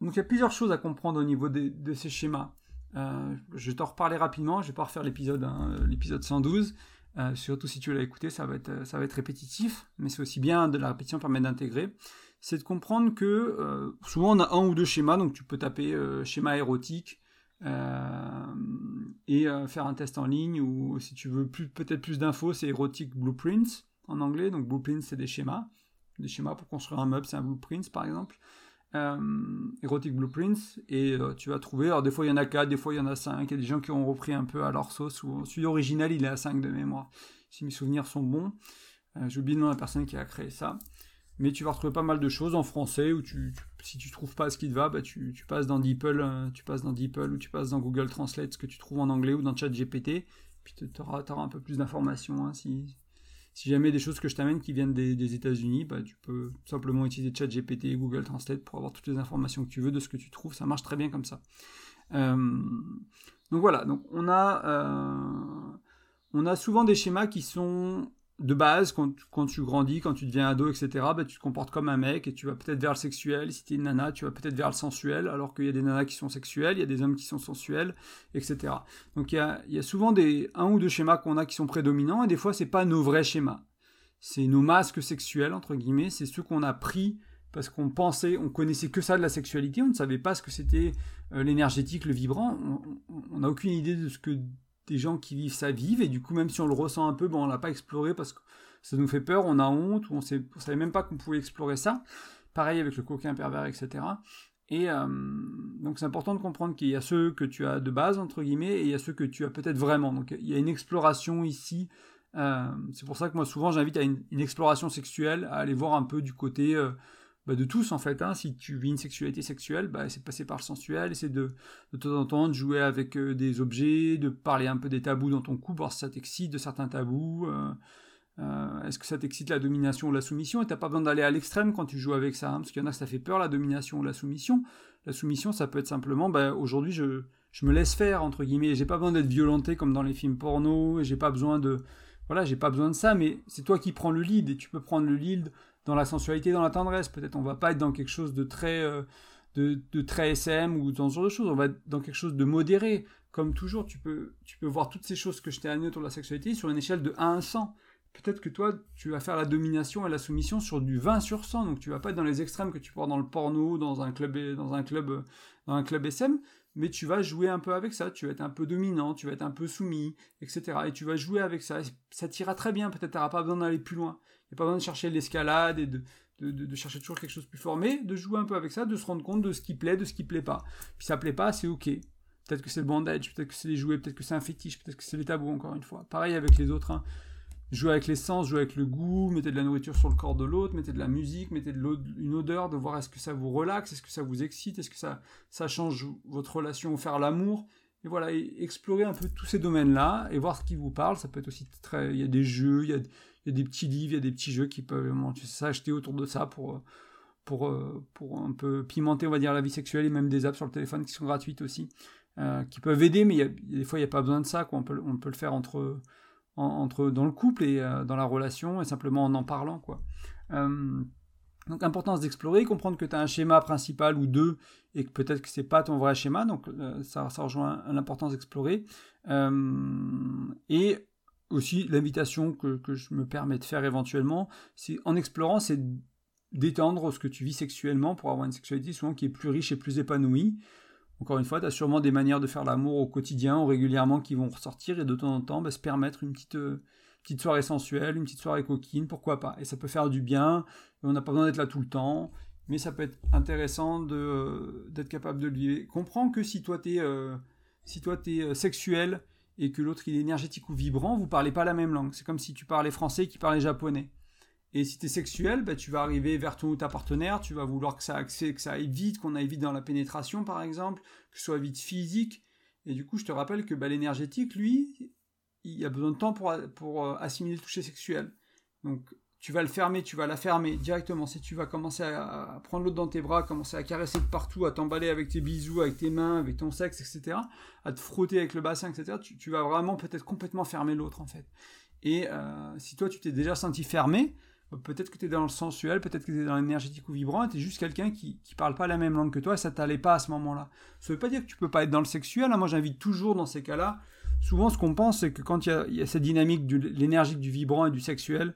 Donc il y a plusieurs choses à comprendre au niveau de, ces schémas. Euh, je vais t'en reparler rapidement, je vais pas refaire l'épisode hein, l'épisode 112. Euh, surtout si tu l'as écouté, ça va être ça va être répétitif, mais c'est aussi bien de la répétition permet d'intégrer. C'est de comprendre que souvent on a un ou deux schémas, donc tu peux taper schéma érotique et faire un test en ligne ou si tu veux peut-être plus d'infos, c'est érotique blueprints en anglais. Donc blueprint, c'est des schémas. Des schémas pour construire un meuble, c'est un blueprint par exemple. Euh, Erotic Blueprints. Et euh, tu vas trouver, alors des fois il y en a 4, des fois il y en a 5. Il y a des gens qui ont repris un peu à leur sauce. Ou, celui original, il est à 5 de mémoire. Si mes souvenirs sont bons. Euh, J'ai oublié le nom de la personne qui a créé ça. Mais tu vas retrouver pas mal de choses en français où tu, si tu trouves pas ce qui te va, bah, tu, passes dans DeepL, tu passes dans DeepL ou tu passes dans Google Translate ce que tu trouves en anglais ou dans ChatGPT. Puis tu auras, un peu plus d'informations. Hein, si, si jamais des choses que je t'amène qui viennent des, États-Unis, bah, tu peux simplement utiliser ChatGPT et Google Translate pour avoir toutes les informations que tu veux de ce que tu trouves. Ça marche très bien comme ça. donc voilà, donc on a, on a souvent des schémas qui sont de base, quand, tu grandis, quand tu deviens ado, etc., bah, tu te comportes comme un mec et tu vas peut-être vers le sexuel. Si tu es une nana, tu vas peut-être vers le sensuel, alors qu'il y a des nanas qui sont sexuelles, il y a des hommes qui sont sensuels, etc. Donc il y a, souvent des, un ou deux schémas qu'on a qui sont prédominants et des fois, c'est pas nos vrais schémas. C'est nos masques sexuels, entre guillemets, c'est ceux qu'on a pris parce qu'on pensait, on connaissait que ça de la sexualité, on ne savait pas ce que c'était euh, l'énergétique, le vibrant, on n'a aucune idée de ce que des gens qui vivent ça vivent, et du coup, même si on le ressent un peu, bon, on l'a pas exploré parce que ça nous fait peur, on a honte, ou on ne savait même pas qu'on pouvait explorer ça. Pareil avec le coquin pervers, etc. Et euh, donc c'est important de comprendre qu'il y a ceux que tu as de base, entre guillemets, et il y a ceux que tu as peut-être vraiment. Donc il y a une exploration ici. Euh, c'est pour ça que moi souvent j'invite à une, exploration sexuelle, à aller voir un peu du côté euh, bah, de tous en fait. Hein. Si tu vis une sexualité sexuelle, bah, c'est passer par le sensuel, c'est de, de temps en temps de jouer avec euh, des objets, de parler un peu des tabous dans ton couple, voir si ça t'excite de certains tabous. Euh, euh, est-ce que ça t'excite la domination ou la soumission? Et t'as pas besoin d'aller à l'extrême quand tu joues avec ça, hein, parce qu'il y en a ça fait peur la domination ou la soumission. La soumission, ça peut être simplement, bah, aujourd'hui je, je me laisse faire entre guillemets, j'ai pas besoin d'être violenté comme dans les films porno, et j'ai pas besoin de voilà, j'ai pas besoin de ça, mais c'est toi qui prends le lead et tu peux prendre le lead dans la sensualité, dans la tendresse. Peut-être on va pas être dans quelque chose de très, euh, de, très SM ou dans ce genre de choses. On va être dans quelque chose de modéré. Comme toujours, tu peux, tu peux voir toutes ces choses que je t'ai amenées autour de la sexualité sur une échelle de 1 à 100. Peut-être que toi, tu vas faire la domination et la soumission sur du 20 sur 100. Donc tu vas pas être dans les extrêmes que tu voir dans le porno, dans un club, dans un club, dans un club SM mais tu vas jouer un peu avec ça, tu vas être un peu dominant, tu vas être un peu soumis, etc. Et tu vas jouer avec ça, ça t'ira très bien, peut-être tu n'auras pas besoin d'aller plus loin pas besoin de chercher l'escalade et de, de, chercher toujours quelque chose de plus fort, mais de jouer un peu avec ça, de se rendre compte de ce qui plaît, de ce qui plaît pas. Puis ça plaît pas, c'est ok. Peut-être que c'est le bandage, peut-être que c'est les jouets, peut-être que c'est un fétiche, peut-être que c'est les tabous, encore une fois. Pareil avec les autres. Hein. Jouer avec l'essence, jouer avec le goût, mettez de la nourriture sur le corps de l'autre, mettez de la musique, mettez de une odeur, de voir est-ce que ça vous relaxe, est-ce que ça vous excite, est-ce que ça, ça change votre relation faire l'amour. Et voilà, explorer un peu tous ces domaines-là et voir ce qui vous parle. Ça peut être aussi très. Il y a des jeux, il y a, il y a des petits livres, il y a des petits jeux qui peuvent s'acheter autour de ça pour, pour, euh, pour un peu pimenter, on va dire, la vie sexuelle et même des apps sur le téléphone qui sont gratuites aussi, euh, qui peuvent aider, mais des fois, il n'y a pas besoin de ça. Quoi. On, peut, on peut le faire entre, entre, dans le couple et euh, dans la relation et simplement en en parlant. Quoi. donc, importance d'explorer, comprendre que tu as un schéma principal ou deux et que peut-être que c'est pas ton vrai schéma. Donc, ça, ça rejoint l'importance d'explorer. et aussi l'invitation que, je me permets de faire éventuellement, c'est en explorant, c'est d'étendre ce que tu vis sexuellement pour avoir une sexualité souvent qui est plus riche et plus épanouie. Encore une fois, tu as sûrement des manières de faire l'amour au quotidien ou régulièrement qui vont ressortir et de temps en temps bah, se permettre une petite, euh, petite soirée sensuelle, une petite soirée coquine, pourquoi pas. Et ça peut faire du bien, on n'a pas besoin d'être là tout le temps, mais ça peut être intéressant euh, d'être capable de le vivre. Comprends que si toi tu es, euh, si toi, es sexuel, et que l'autre il est énergétique ou vibrant, vous parlez pas la même langue. C'est comme si tu parlais français qui parlait japonais. Et si tu es sexuel, bah, tu vas arriver vers ton ou ta partenaire, tu vas vouloir que ça, que ça aille vite, qu'on aille vite dans la pénétration par exemple, que ce soit vite physique. Et du coup, je te rappelle que bah, l'énergétique, lui, il a besoin de temps pour, pour euh, assimiler le toucher sexuel. Donc tu vas le fermer, tu vas la fermer directement. Si tu vas commencer à, prendre l'autre dans tes bras, commencer à caresser de partout, à t'emballer avec tes bisous, avec tes mains, avec ton sexe, etc., à te frotter avec le bassin, etc., tu, vas vraiment peut-être complètement fermer l'autre, en fait. Et euh, si toi, tu t'es déjà senti fermé, bah, peut-être que tu es dans le sensuel, peut-être que tu es dans l'énergétique ou vibrant, tu es juste quelqu'un qui ne parle pas la même langue que toi, et ça t'allait pas à ce moment-là. Ça veut pas dire que tu peux pas être dans le sexuel. Hein. Moi, j'invite toujours dans ces cas-là. Souvent, ce qu'on pense, c'est que quand il y, y a, cette dynamique de l'énergie du vibrant et du sexuel,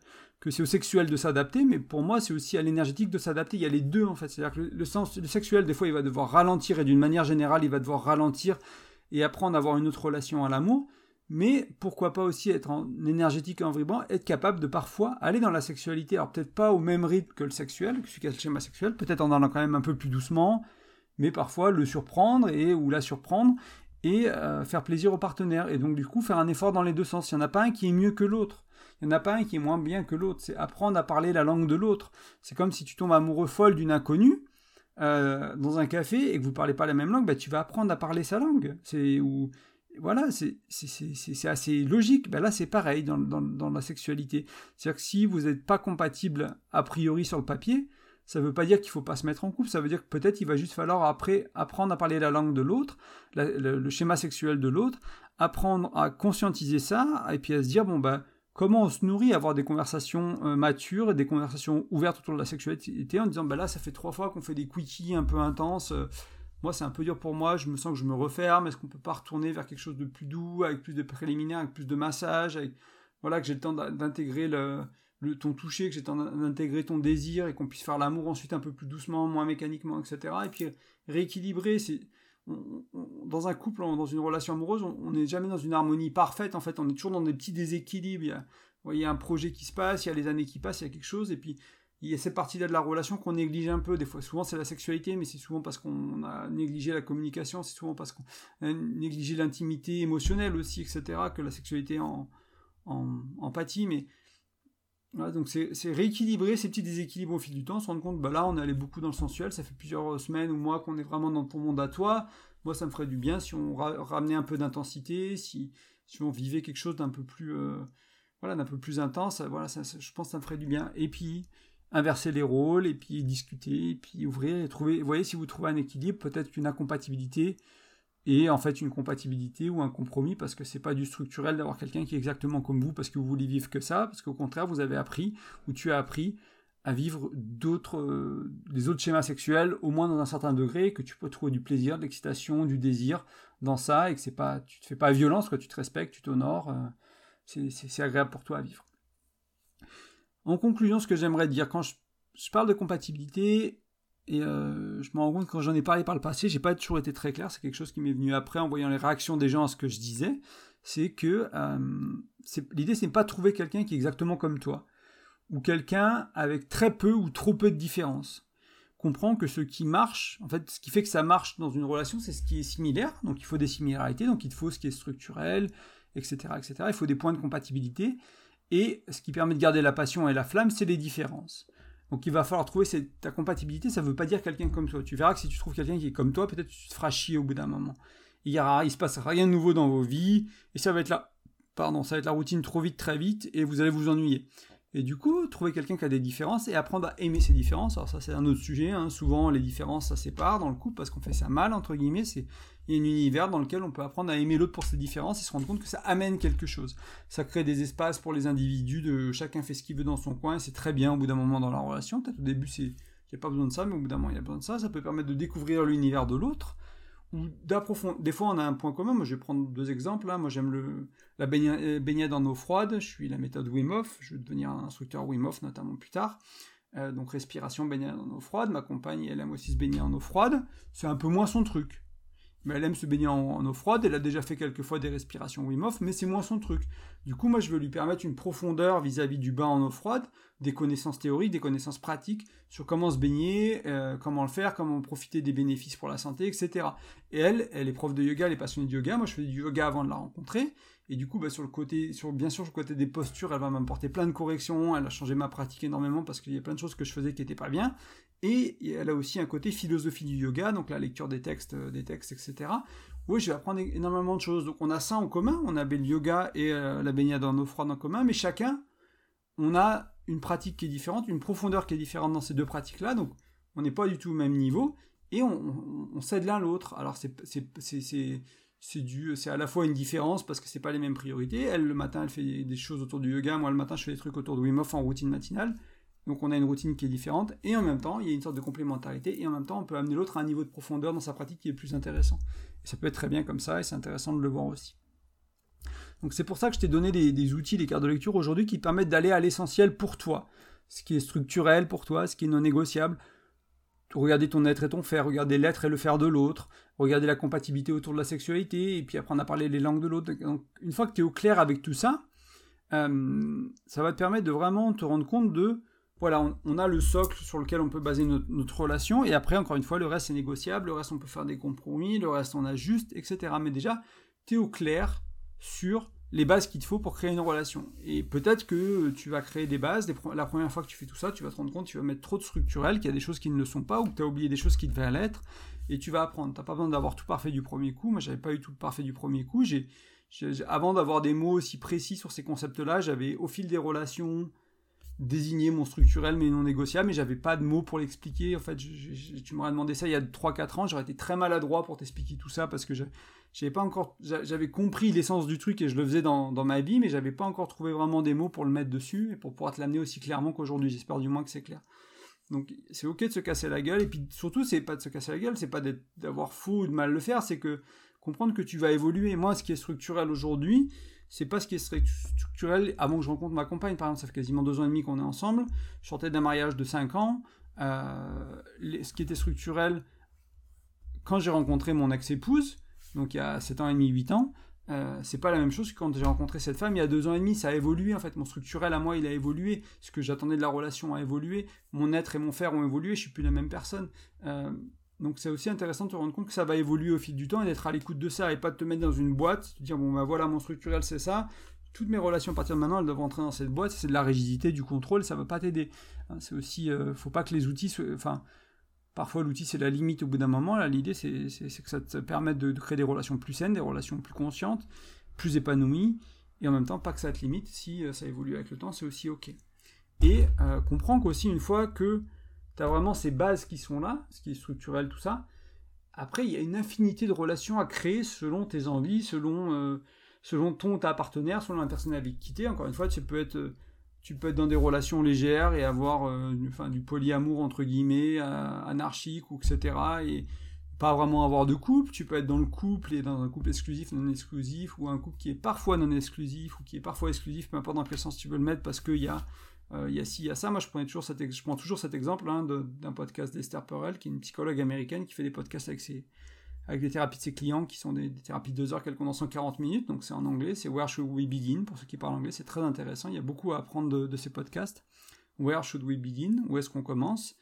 c'est au sexuel de s'adapter, mais pour moi, c'est aussi à l'énergétique de s'adapter. Il y a les deux, en fait. C'est-à-dire que le, sens, le sexuel, des fois, il va devoir ralentir, et d'une manière générale, il va devoir ralentir et apprendre à avoir une autre relation à l'amour. Mais pourquoi pas aussi être en énergétique et en vibrant, être capable de parfois aller dans la sexualité. Alors peut-être pas au même rythme que le sexuel, que celui qui a le schéma sexuel, peut-être en allant quand même un peu plus doucement, mais parfois le surprendre et ou la surprendre et euh, faire plaisir au partenaire. Et donc du coup faire un effort dans les deux sens. Il n'y en a pas un qui est mieux que l'autre. Il n'y en a pas un qui est moins bien que l'autre. C'est apprendre à parler la langue de l'autre. C'est comme si tu tombes amoureux folle d'une inconnue. euh, dans un café et que vous parlez pas la même langue, bah, tu vas apprendre à parler sa langue. C'est ou voilà, c'est assez logique. Ben là, c'est pareil dans, dans, dans, la sexualité. C'est-à-dire que si vous n'êtes pas compatible a priori sur le papier, ça ne veut pas dire qu'il ne faut pas se mettre en couple, ça veut dire que peut-être il va juste falloir après apprendre à parler la langue de l'autre, le, schéma sexuel de l'autre, apprendre à conscientiser ça, et puis à se dire, bon, ben, comment on se nourrit, avoir des conversations euh, matures, des conversations ouvertes autour de la sexualité, en disant, ben là, ça fait trois fois qu'on fait des quickies un peu intenses, euh, moi, c'est un peu dur pour moi, je me sens que je me referme, est-ce qu'on peut pas retourner vers quelque chose de plus doux, avec plus de préliminaires, avec plus de massage, avec, voilà, que j'ai le temps d'intégrer le le, ton toucher, que j'ai d'intégrer ton désir et qu'on puisse faire l'amour ensuite un peu plus doucement, moins mécaniquement, etc. Et puis rééquilibrer, c'est dans un couple, dans une relation amoureuse, on n'est jamais dans une harmonie parfaite. En fait, on est toujours dans des petits déséquilibres. Il y a, un projet qui se passe, il y a les années qui passent, il y a quelque chose, et puis il y a cette partie-là de la relation qu'on néglige un peu. Des fois, souvent c'est la sexualité, mais c'est souvent parce qu'on a négligé la communication, c'est souvent parce qu'on a négligé l'intimité émotionnelle aussi, etc., que la sexualité en, en. Mais donc c'est rééquilibrer ces petits déséquilibres au fil du temps, se rendre compte, bah là on est allé beaucoup dans le sensuel, ça fait plusieurs semaines ou mois qu'on est vraiment dans ton monde à toi, moi ça me ferait du bien si on ramenait un peu d'intensité, si, si on vivait quelque chose d'un peu plus euh, voilà d'un peu plus intense, voilà ça, je pense que ça me ferait du bien. Et puis inverser les rôles, et puis discuter, et puis ouvrir, et trouver, vous voyez si vous trouvez un équilibre, peut-être une incompatibilité, et en fait une compatibilité ou un compromis parce que c'est pas du structurel d'avoir quelqu'un qui est exactement comme vous parce que vous voulez vivre que ça, parce qu'au contraire vous avez appris ou tu as appris à vivre d'autres euh, des autres schémas sexuels au moins dans un certain degré que tu peux trouver du plaisir, de l'excitation, du désir dans ça et que c'est pas tu te fais pas violence que tu te respectes, tu t'honores, euh, c'est agréable pour toi à vivre. En conclusion, ce que j'aimerais dire quand je, je parle de compatibilité, et euh, je me rends compte quand j'en ai parlé par le passé, j'ai pas toujours été très clair. C'est quelque chose qui m'est venu après en voyant les réactions des gens à ce que je disais. C'est que euh, l'idée, c'est pas trouver quelqu'un qui est exactement comme toi, ou quelqu'un avec très peu ou trop peu de différence. Comprends que ce qui marche, en fait, ce qui fait que ça marche dans une relation, c'est ce qui est similaire. Donc il faut des similarités, donc il faut ce qui est structurel, etc., etc. Il faut des points de compatibilité. Et ce qui permet de garder la passion et la flamme, c'est les différences. Donc il va falloir trouver ta compatibilité, ça ne veut pas dire quelqu'un comme toi. Tu verras que si tu trouves quelqu'un qui est comme toi, peut-être tu te feras chier au bout d'un moment. Il y aura, il se passe rien de nouveau dans vos vies, et ça va être la, pardon, ça va être la routine trop vite, très vite, et vous allez vous ennuyer. Et du coup, trouver quelqu'un qui a des différences et apprendre à aimer ces différences. Alors ça, c'est un autre sujet. Hein. Souvent, les différences, ça sépare dans le couple parce qu'on fait ça mal, entre guillemets. C'est il y a un univers dans lequel on peut apprendre à aimer l'autre pour ses différences et se rendre compte que ça amène quelque chose. Ça crée des espaces pour les individus, de chacun fait ce qu'il veut dans son coin. C'est très bien au bout d'un moment dans la relation. Peut-être au début, c'est il n'y a pas besoin de ça, mais au bout d'un moment, il y a besoin de ça. Ça peut permettre de découvrir l'univers de l'autre ou d'approfondir. Des fois, on a un point commun. Moi, je vais prendre deux exemples. Là. Moi, j'aime le... la euh, baignade en eau froide. Je suis la méthode Wim Hof. Je vais devenir un instructeur Wim Hof, notamment plus tard. Euh, donc, respiration, baignade en eau froide. Ma compagne, elle aime aussi se baigner en eau froide. C'est un peu moins son truc. Elle aime se baigner en, eau froide. Elle a déjà fait quelques fois des respirations Wim Hof, mais c'est moins son truc. Du coup, moi, je veux lui permettre une profondeur vis-à-vis du bain en eau froide, des connaissances théoriques, des connaissances pratiques sur comment se baigner, euh, comment le faire, comment profiter des bénéfices pour la santé, etc. Et elle, elle est prof de yoga, elle est passionnée de yoga. Moi, je faisais du yoga avant de la rencontrer. Et du coup, bah, sur le côté, bien sûr, sur le côté des postures, elle va m'apporter plein de corrections. Elle a changé ma pratique énormément parce qu'il y a plein de choses que je faisais qui n'étaient pas bien. Et elle a aussi un côté philosophie du yoga, donc la lecture des textes, euh, des textes, etc. Oui, je vais apprendre énormément de choses. Donc on a ça en commun, on a le yoga et euh, la baignade en eau froide en commun, mais chacun, on a une pratique qui est différente, une profondeur qui est différente dans ces deux pratiques-là, donc on n'est pas du tout au même niveau, et on, on, s'aide l'un l'autre. Alors c'est c'est à la fois une différence parce que c'est pas les mêmes priorités. Elle le matin elle fait des choses autour du yoga, moi le matin je fais des trucs autour de Wim Hof en routine matinale. Donc on a une routine qui est différente, et en même temps, il y a une sorte de complémentarité, et en même temps, on peut amener l'autre à un niveau de profondeur dans sa pratique qui est plus intéressant. Et ça peut être très bien comme ça, et c'est intéressant de le voir aussi. Donc c'est pour ça que je t'ai donné des, outils, des cartes de lecture aujourd'hui qui permettent d'aller à l'essentiel pour toi. Ce qui est structurel pour toi, ce qui est non négociable. Regarder ton être et ton faire, regarder l'être et le faire de l'autre, regarder la compatibilité autour de la sexualité, et puis apprendre à parler les langues de l'autre. Donc une fois que tu es au clair avec tout ça, euh, ça va te permettre de vraiment te rendre compte de voilà, on, a le socle sur lequel on peut baser notre, relation, et après, encore une fois, le reste est négociable, le reste on peut faire des compromis, le reste on ajuste, etc. Mais déjà, tu es au clair sur les bases qu'il te faut pour créer une relation. Et peut-être que tu vas créer des bases, la première fois que tu fais tout ça, tu vas te rendre compte tu vas mettre trop de structurel, qu'il y a des choses qui ne le sont pas, ou que tu as oublié des choses qui devaient l'être, et tu vas apprendre. Tu pas besoin d'avoir tout parfait du premier coup. Moi, j'avais pas eu tout parfait du premier coup. J'ai, avant d'avoir des mots aussi précis sur ces concepts-là, j'avais au fil des relations désigné mon structurel mais non négociable, mais j'avais pas de mots pour l'expliquer. En fait, tu m'aurais demandé ça il y a 3-4 ans, j'aurais été très maladroit pour t'expliquer tout ça parce que j'avais pas encore, j'avais compris l'essence du truc et je le faisais dans, dans ma vie, mais j'avais pas encore trouvé vraiment des mots pour le mettre dessus et pour pouvoir te l'amener aussi clairement qu'aujourd'hui. J'espère du moins que c'est clair. Donc c'est ok de se casser la gueule et puis surtout c'est pas de se casser la gueule, c'est pas d'avoir fou ou de mal le faire, c'est que comprendre que tu vas évoluer. Moi, ce qui est structurel aujourd'hui, c'est pas ce qui est avant que je rencontre ma compagne. Par exemple, ça fait quasiment deux ans et demi qu'on est ensemble. Je sortais d'un mariage de cinq ans. Euh, ce qui était structurel quand j'ai rencontré mon ex-épouse, donc il y a sept ans et demi, huit ans, euh, c'est pas la même chose que quand j'ai rencontré cette femme il y a deux ans et demi. Ça a évolué en fait. Mon structurel à moi, il a évolué. Ce que j'attendais de la relation a évolué. Mon être et mon faire ont évolué. Je suis plus la même personne. Euh, donc c'est aussi intéressant de te rendre compte que ça va évoluer au fil du temps et d'être à l'écoute de ça et pas de te mettre dans une boîte, de dire bon ben voilà mon structurel c'est ça, toutes mes relations à partir de maintenant elles doivent rentrer dans cette boîte, c'est de la rigidité, du contrôle, ça va pas t'aider. Hein, c'est aussi, euh, faut pas que les outils, enfin parfois l'outil c'est la limite au bout d'un moment, l'idée c'est que ça te permette de, créer des relations plus saines, des relations plus conscientes, plus épanouies, et en même temps pas que ça te limite, si euh, ça évolue avec le temps c'est aussi ok. Et euh, comprends qu'aussi une fois que tu as vraiment ces bases qui sont là, ce qui est structurel, tout ça. Après, il y a une infinité de relations à créer selon tes envies, selon, selon ton ta partenaire, selon la personne avec qui tu Encore une fois, tu peux être, euh, tu peux être dans des relations légères et avoir euh, enfin, du polyamour, entre guillemets, anarchique, ou etc. Et pas vraiment avoir de couple. Tu peux être dans le couple et dans un couple exclusif, non exclusif, ou un couple qui est parfois non exclusif, ou qui est parfois exclusif, peu importe dans quel sens tu veux le mettre, parce qu'il y a euh, il y a ci, il y a ça. Moi, je, toujours je prends toujours cet exemple hein, d'un podcast d'Esther Perel, qui est une psychologue américaine qui fait des podcasts avec, ses, avec des thérapies de ses clients, qui sont des, thérapies de deux heures qu'elle condense en 40 minutes. Donc, c'est en anglais. C'est Where Should We Begin Pour ceux qui parlent anglais, c'est très intéressant. Il y a beaucoup à apprendre de, ces podcasts. Where Should We Begin? Où est-ce qu'on commence?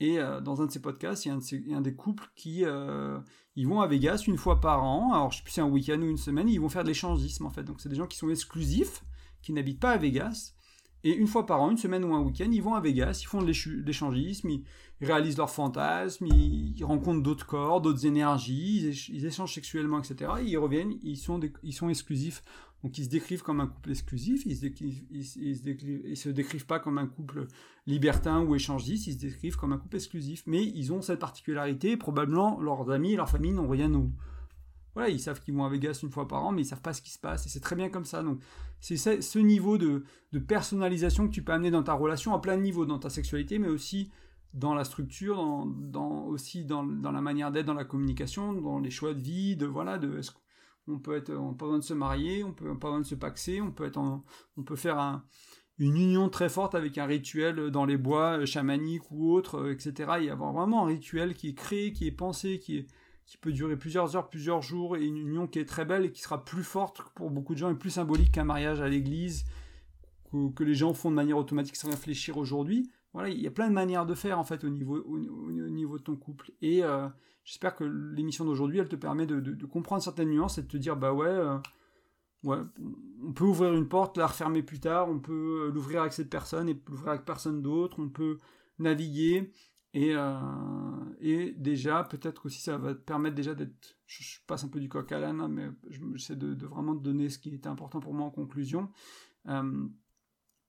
Et euh, dans un de ces podcasts, il y a un des couples qui euh, ils vont à Vegas une fois par an. Alors je sais plus si c'est un week-end ou une semaine. Ils vont faire de l'échangisme en fait. Donc c'est des gens qui sont exclusifs, qui n'habitent pas à Vegas, et une fois par an, une semaine ou un week-end, ils vont à Vegas, ils font de l'échangisme, ils, réalisent leurs fantasmes, ils, rencontrent d'autres corps, d'autres énergies, ils, échangent sexuellement, etc. Et ils reviennent, ils sont, exclusifs. Donc ils se décrivent comme un couple exclusif, ils se, ils, se décrivent pas comme un couple libertin ou échangiste, ils se décrivent comme un couple exclusif. Mais ils ont cette particularité, probablement leurs amis, leur famille n'ont rien au, voilà, ils savent qu'ils vont à Vegas une fois par an, mais ils savent pas ce qui se passe, et c'est très bien comme ça. Donc, c'est ce niveau de, personnalisation que tu peux amener dans ta relation à plein de niveaux, dans ta sexualité, mais aussi dans la structure, dans, aussi dans, la manière d'être, dans la communication, dans les choix de vie, de voilà, de on peut être, on pas besoin de se marier, on peut pas besoin de se paxer, on peut être, on peut faire une union très forte avec un rituel dans les bois chamaniques ou autre, etc. Il y a vraiment un rituel qui est créé, qui est pensé, qui est qui peut durer plusieurs heures, plusieurs jours, et une union qui est très belle et qui sera plus forte pour beaucoup de gens et plus symbolique qu'un mariage à l'église, que, les gens font de manière automatique sans réfléchir aujourd'hui. Voilà, il y a plein de manières de faire en fait au niveau, au, niveau de ton couple. Et euh, j'espère que l'émission d'aujourd'hui, elle te permet de, comprendre certaines nuances et de te dire, bah ouais, euh, ouais, on peut ouvrir une porte, la refermer plus tard, on peut l'ouvrir avec cette personne et l'ouvrir avec personne d'autre, on peut naviguer, et, euh, et déjà, peut-être aussi ça va te permettre déjà d'être. Je, passe un peu du coq à l'âne, hein, mais j'essaie de, de, vraiment te donner ce qui était important pour moi en conclusion. Euh,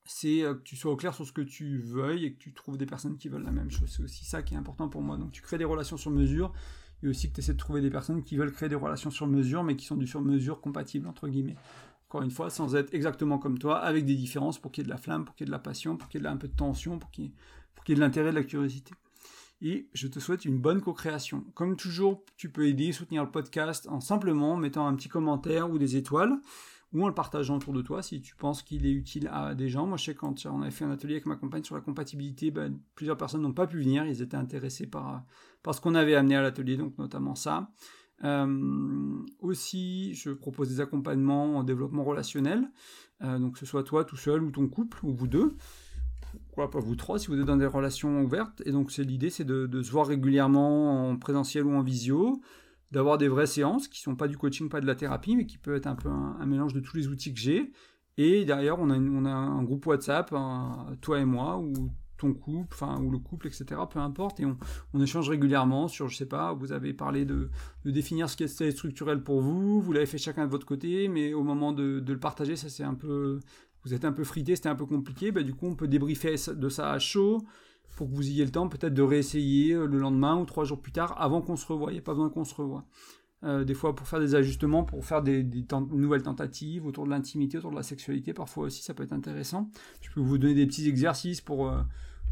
c'est euh, que tu sois au clair sur ce que tu veuilles et que tu trouves des personnes qui veulent la même chose. C'est aussi ça qui est important pour moi. Donc tu crées des relations sur mesure et aussi que tu essaies de trouver des personnes qui veulent créer des relations sur mesure mais qui sont du sur mesure compatible entre guillemets. Encore une fois, sans être exactement comme toi, avec des différences pour qu'il y ait de la flamme, pour qu'il y ait de la passion, pour qu'il y ait un peu de tension, pour qu'il y ait de l'intérêt, de la curiosité et je te souhaite une bonne co-création. Comme toujours, tu peux aider, soutenir le podcast en simplement mettant un petit commentaire ou des étoiles ou en le partageant autour de toi si tu penses qu'il est utile à des gens. Moi, je sais quand on avait fait un atelier avec ma compagne sur la compatibilité, ben, plusieurs personnes n'ont pas pu venir, ils étaient intéressés par, par ce qu'on avait amené à l'atelier, donc notamment ça. Euh, aussi, je propose des accompagnements en développement relationnel, euh, donc que ce soit toi tout seul ou ton couple ou vous deux pourquoi pas vous trois si vous êtes dans des relations ouvertes. Et donc c'est l'idée, c'est de, se voir régulièrement en présentiel ou en visio, d'avoir des vraies séances qui sont pas du coaching, pas de la thérapie, mais qui peut être un peu un, mélange de tous les outils que j'ai. Et derrière, on a, on a un groupe WhatsApp, toi et moi, ou ton couple, enfin, ou le couple, etc., peu importe, et on, échange régulièrement sur, je sais pas, vous avez parlé de, définir ce qui est structurel pour vous, vous l'avez fait chacun de votre côté, mais au moment de, de le partager, ça c'est un peu, vous êtes un peu frité, c'était un peu compliqué, bah, du coup on peut débriefer de ça à chaud, pour que vous ayez le temps peut-être de réessayer euh, le lendemain ou trois jours plus tard avant qu'on se revoie. Il n'y a pas besoin qu'on se revoie. Euh, des fois pour faire des ajustements, pour faire des, nouvelles tentatives autour de l'intimité, autour de la sexualité, parfois aussi ça peut être intéressant. Je peux vous donner des petits exercices pour euh,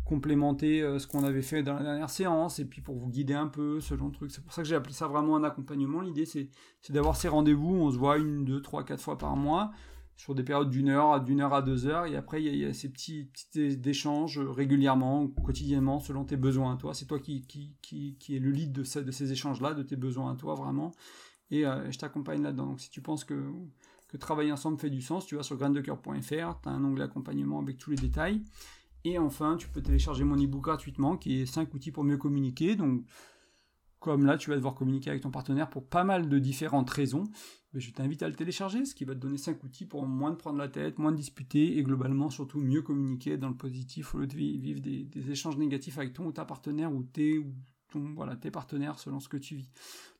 complémenter ce qu'on avait fait dans la dernière séance et puis pour vous guider un peu, ce genre de truc. C'est pour ça que j'ai appelé ça vraiment un accompagnement. L'idée c'est d'avoir ces rendez-vous, on se voit une, deux, trois, quatre fois par mois sur des périodes d'une heure, d'une heure à deux heures, et après il y, a, ces petits, petits échanges régulièrement, quotidiennement, selon tes besoins à toi. C'est toi qui, qui, qui, qui est le lead de, de ces échanges-là, de tes besoins à toi vraiment, et euh, je t'accompagne là-dedans. Donc si tu penses que, que travailler ensemble fait du sens, tu vas sur graindecoeur.fr, tu as un onglet accompagnement avec tous les détails. Et enfin, tu peux télécharger mon e-book gratuitement qui est 5 outils pour mieux communiquer. Donc, comme là, tu vas devoir communiquer avec ton partenaire pour pas mal de différentes raisons je t'invite à le télécharger, ce qui va te donner 5 outils pour moins de prendre la tête, moins de disputer et globalement surtout mieux communiquer dans le positif au lieu de vivre des, échanges négatifs avec ton ou ta partenaire ou tes, ou ton, voilà, tes partenaires selon ce que tu vis.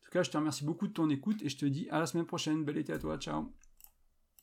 En tout cas, je te remercie beaucoup de ton écoute et je te dis à la semaine prochaine. Bel été à toi, ciao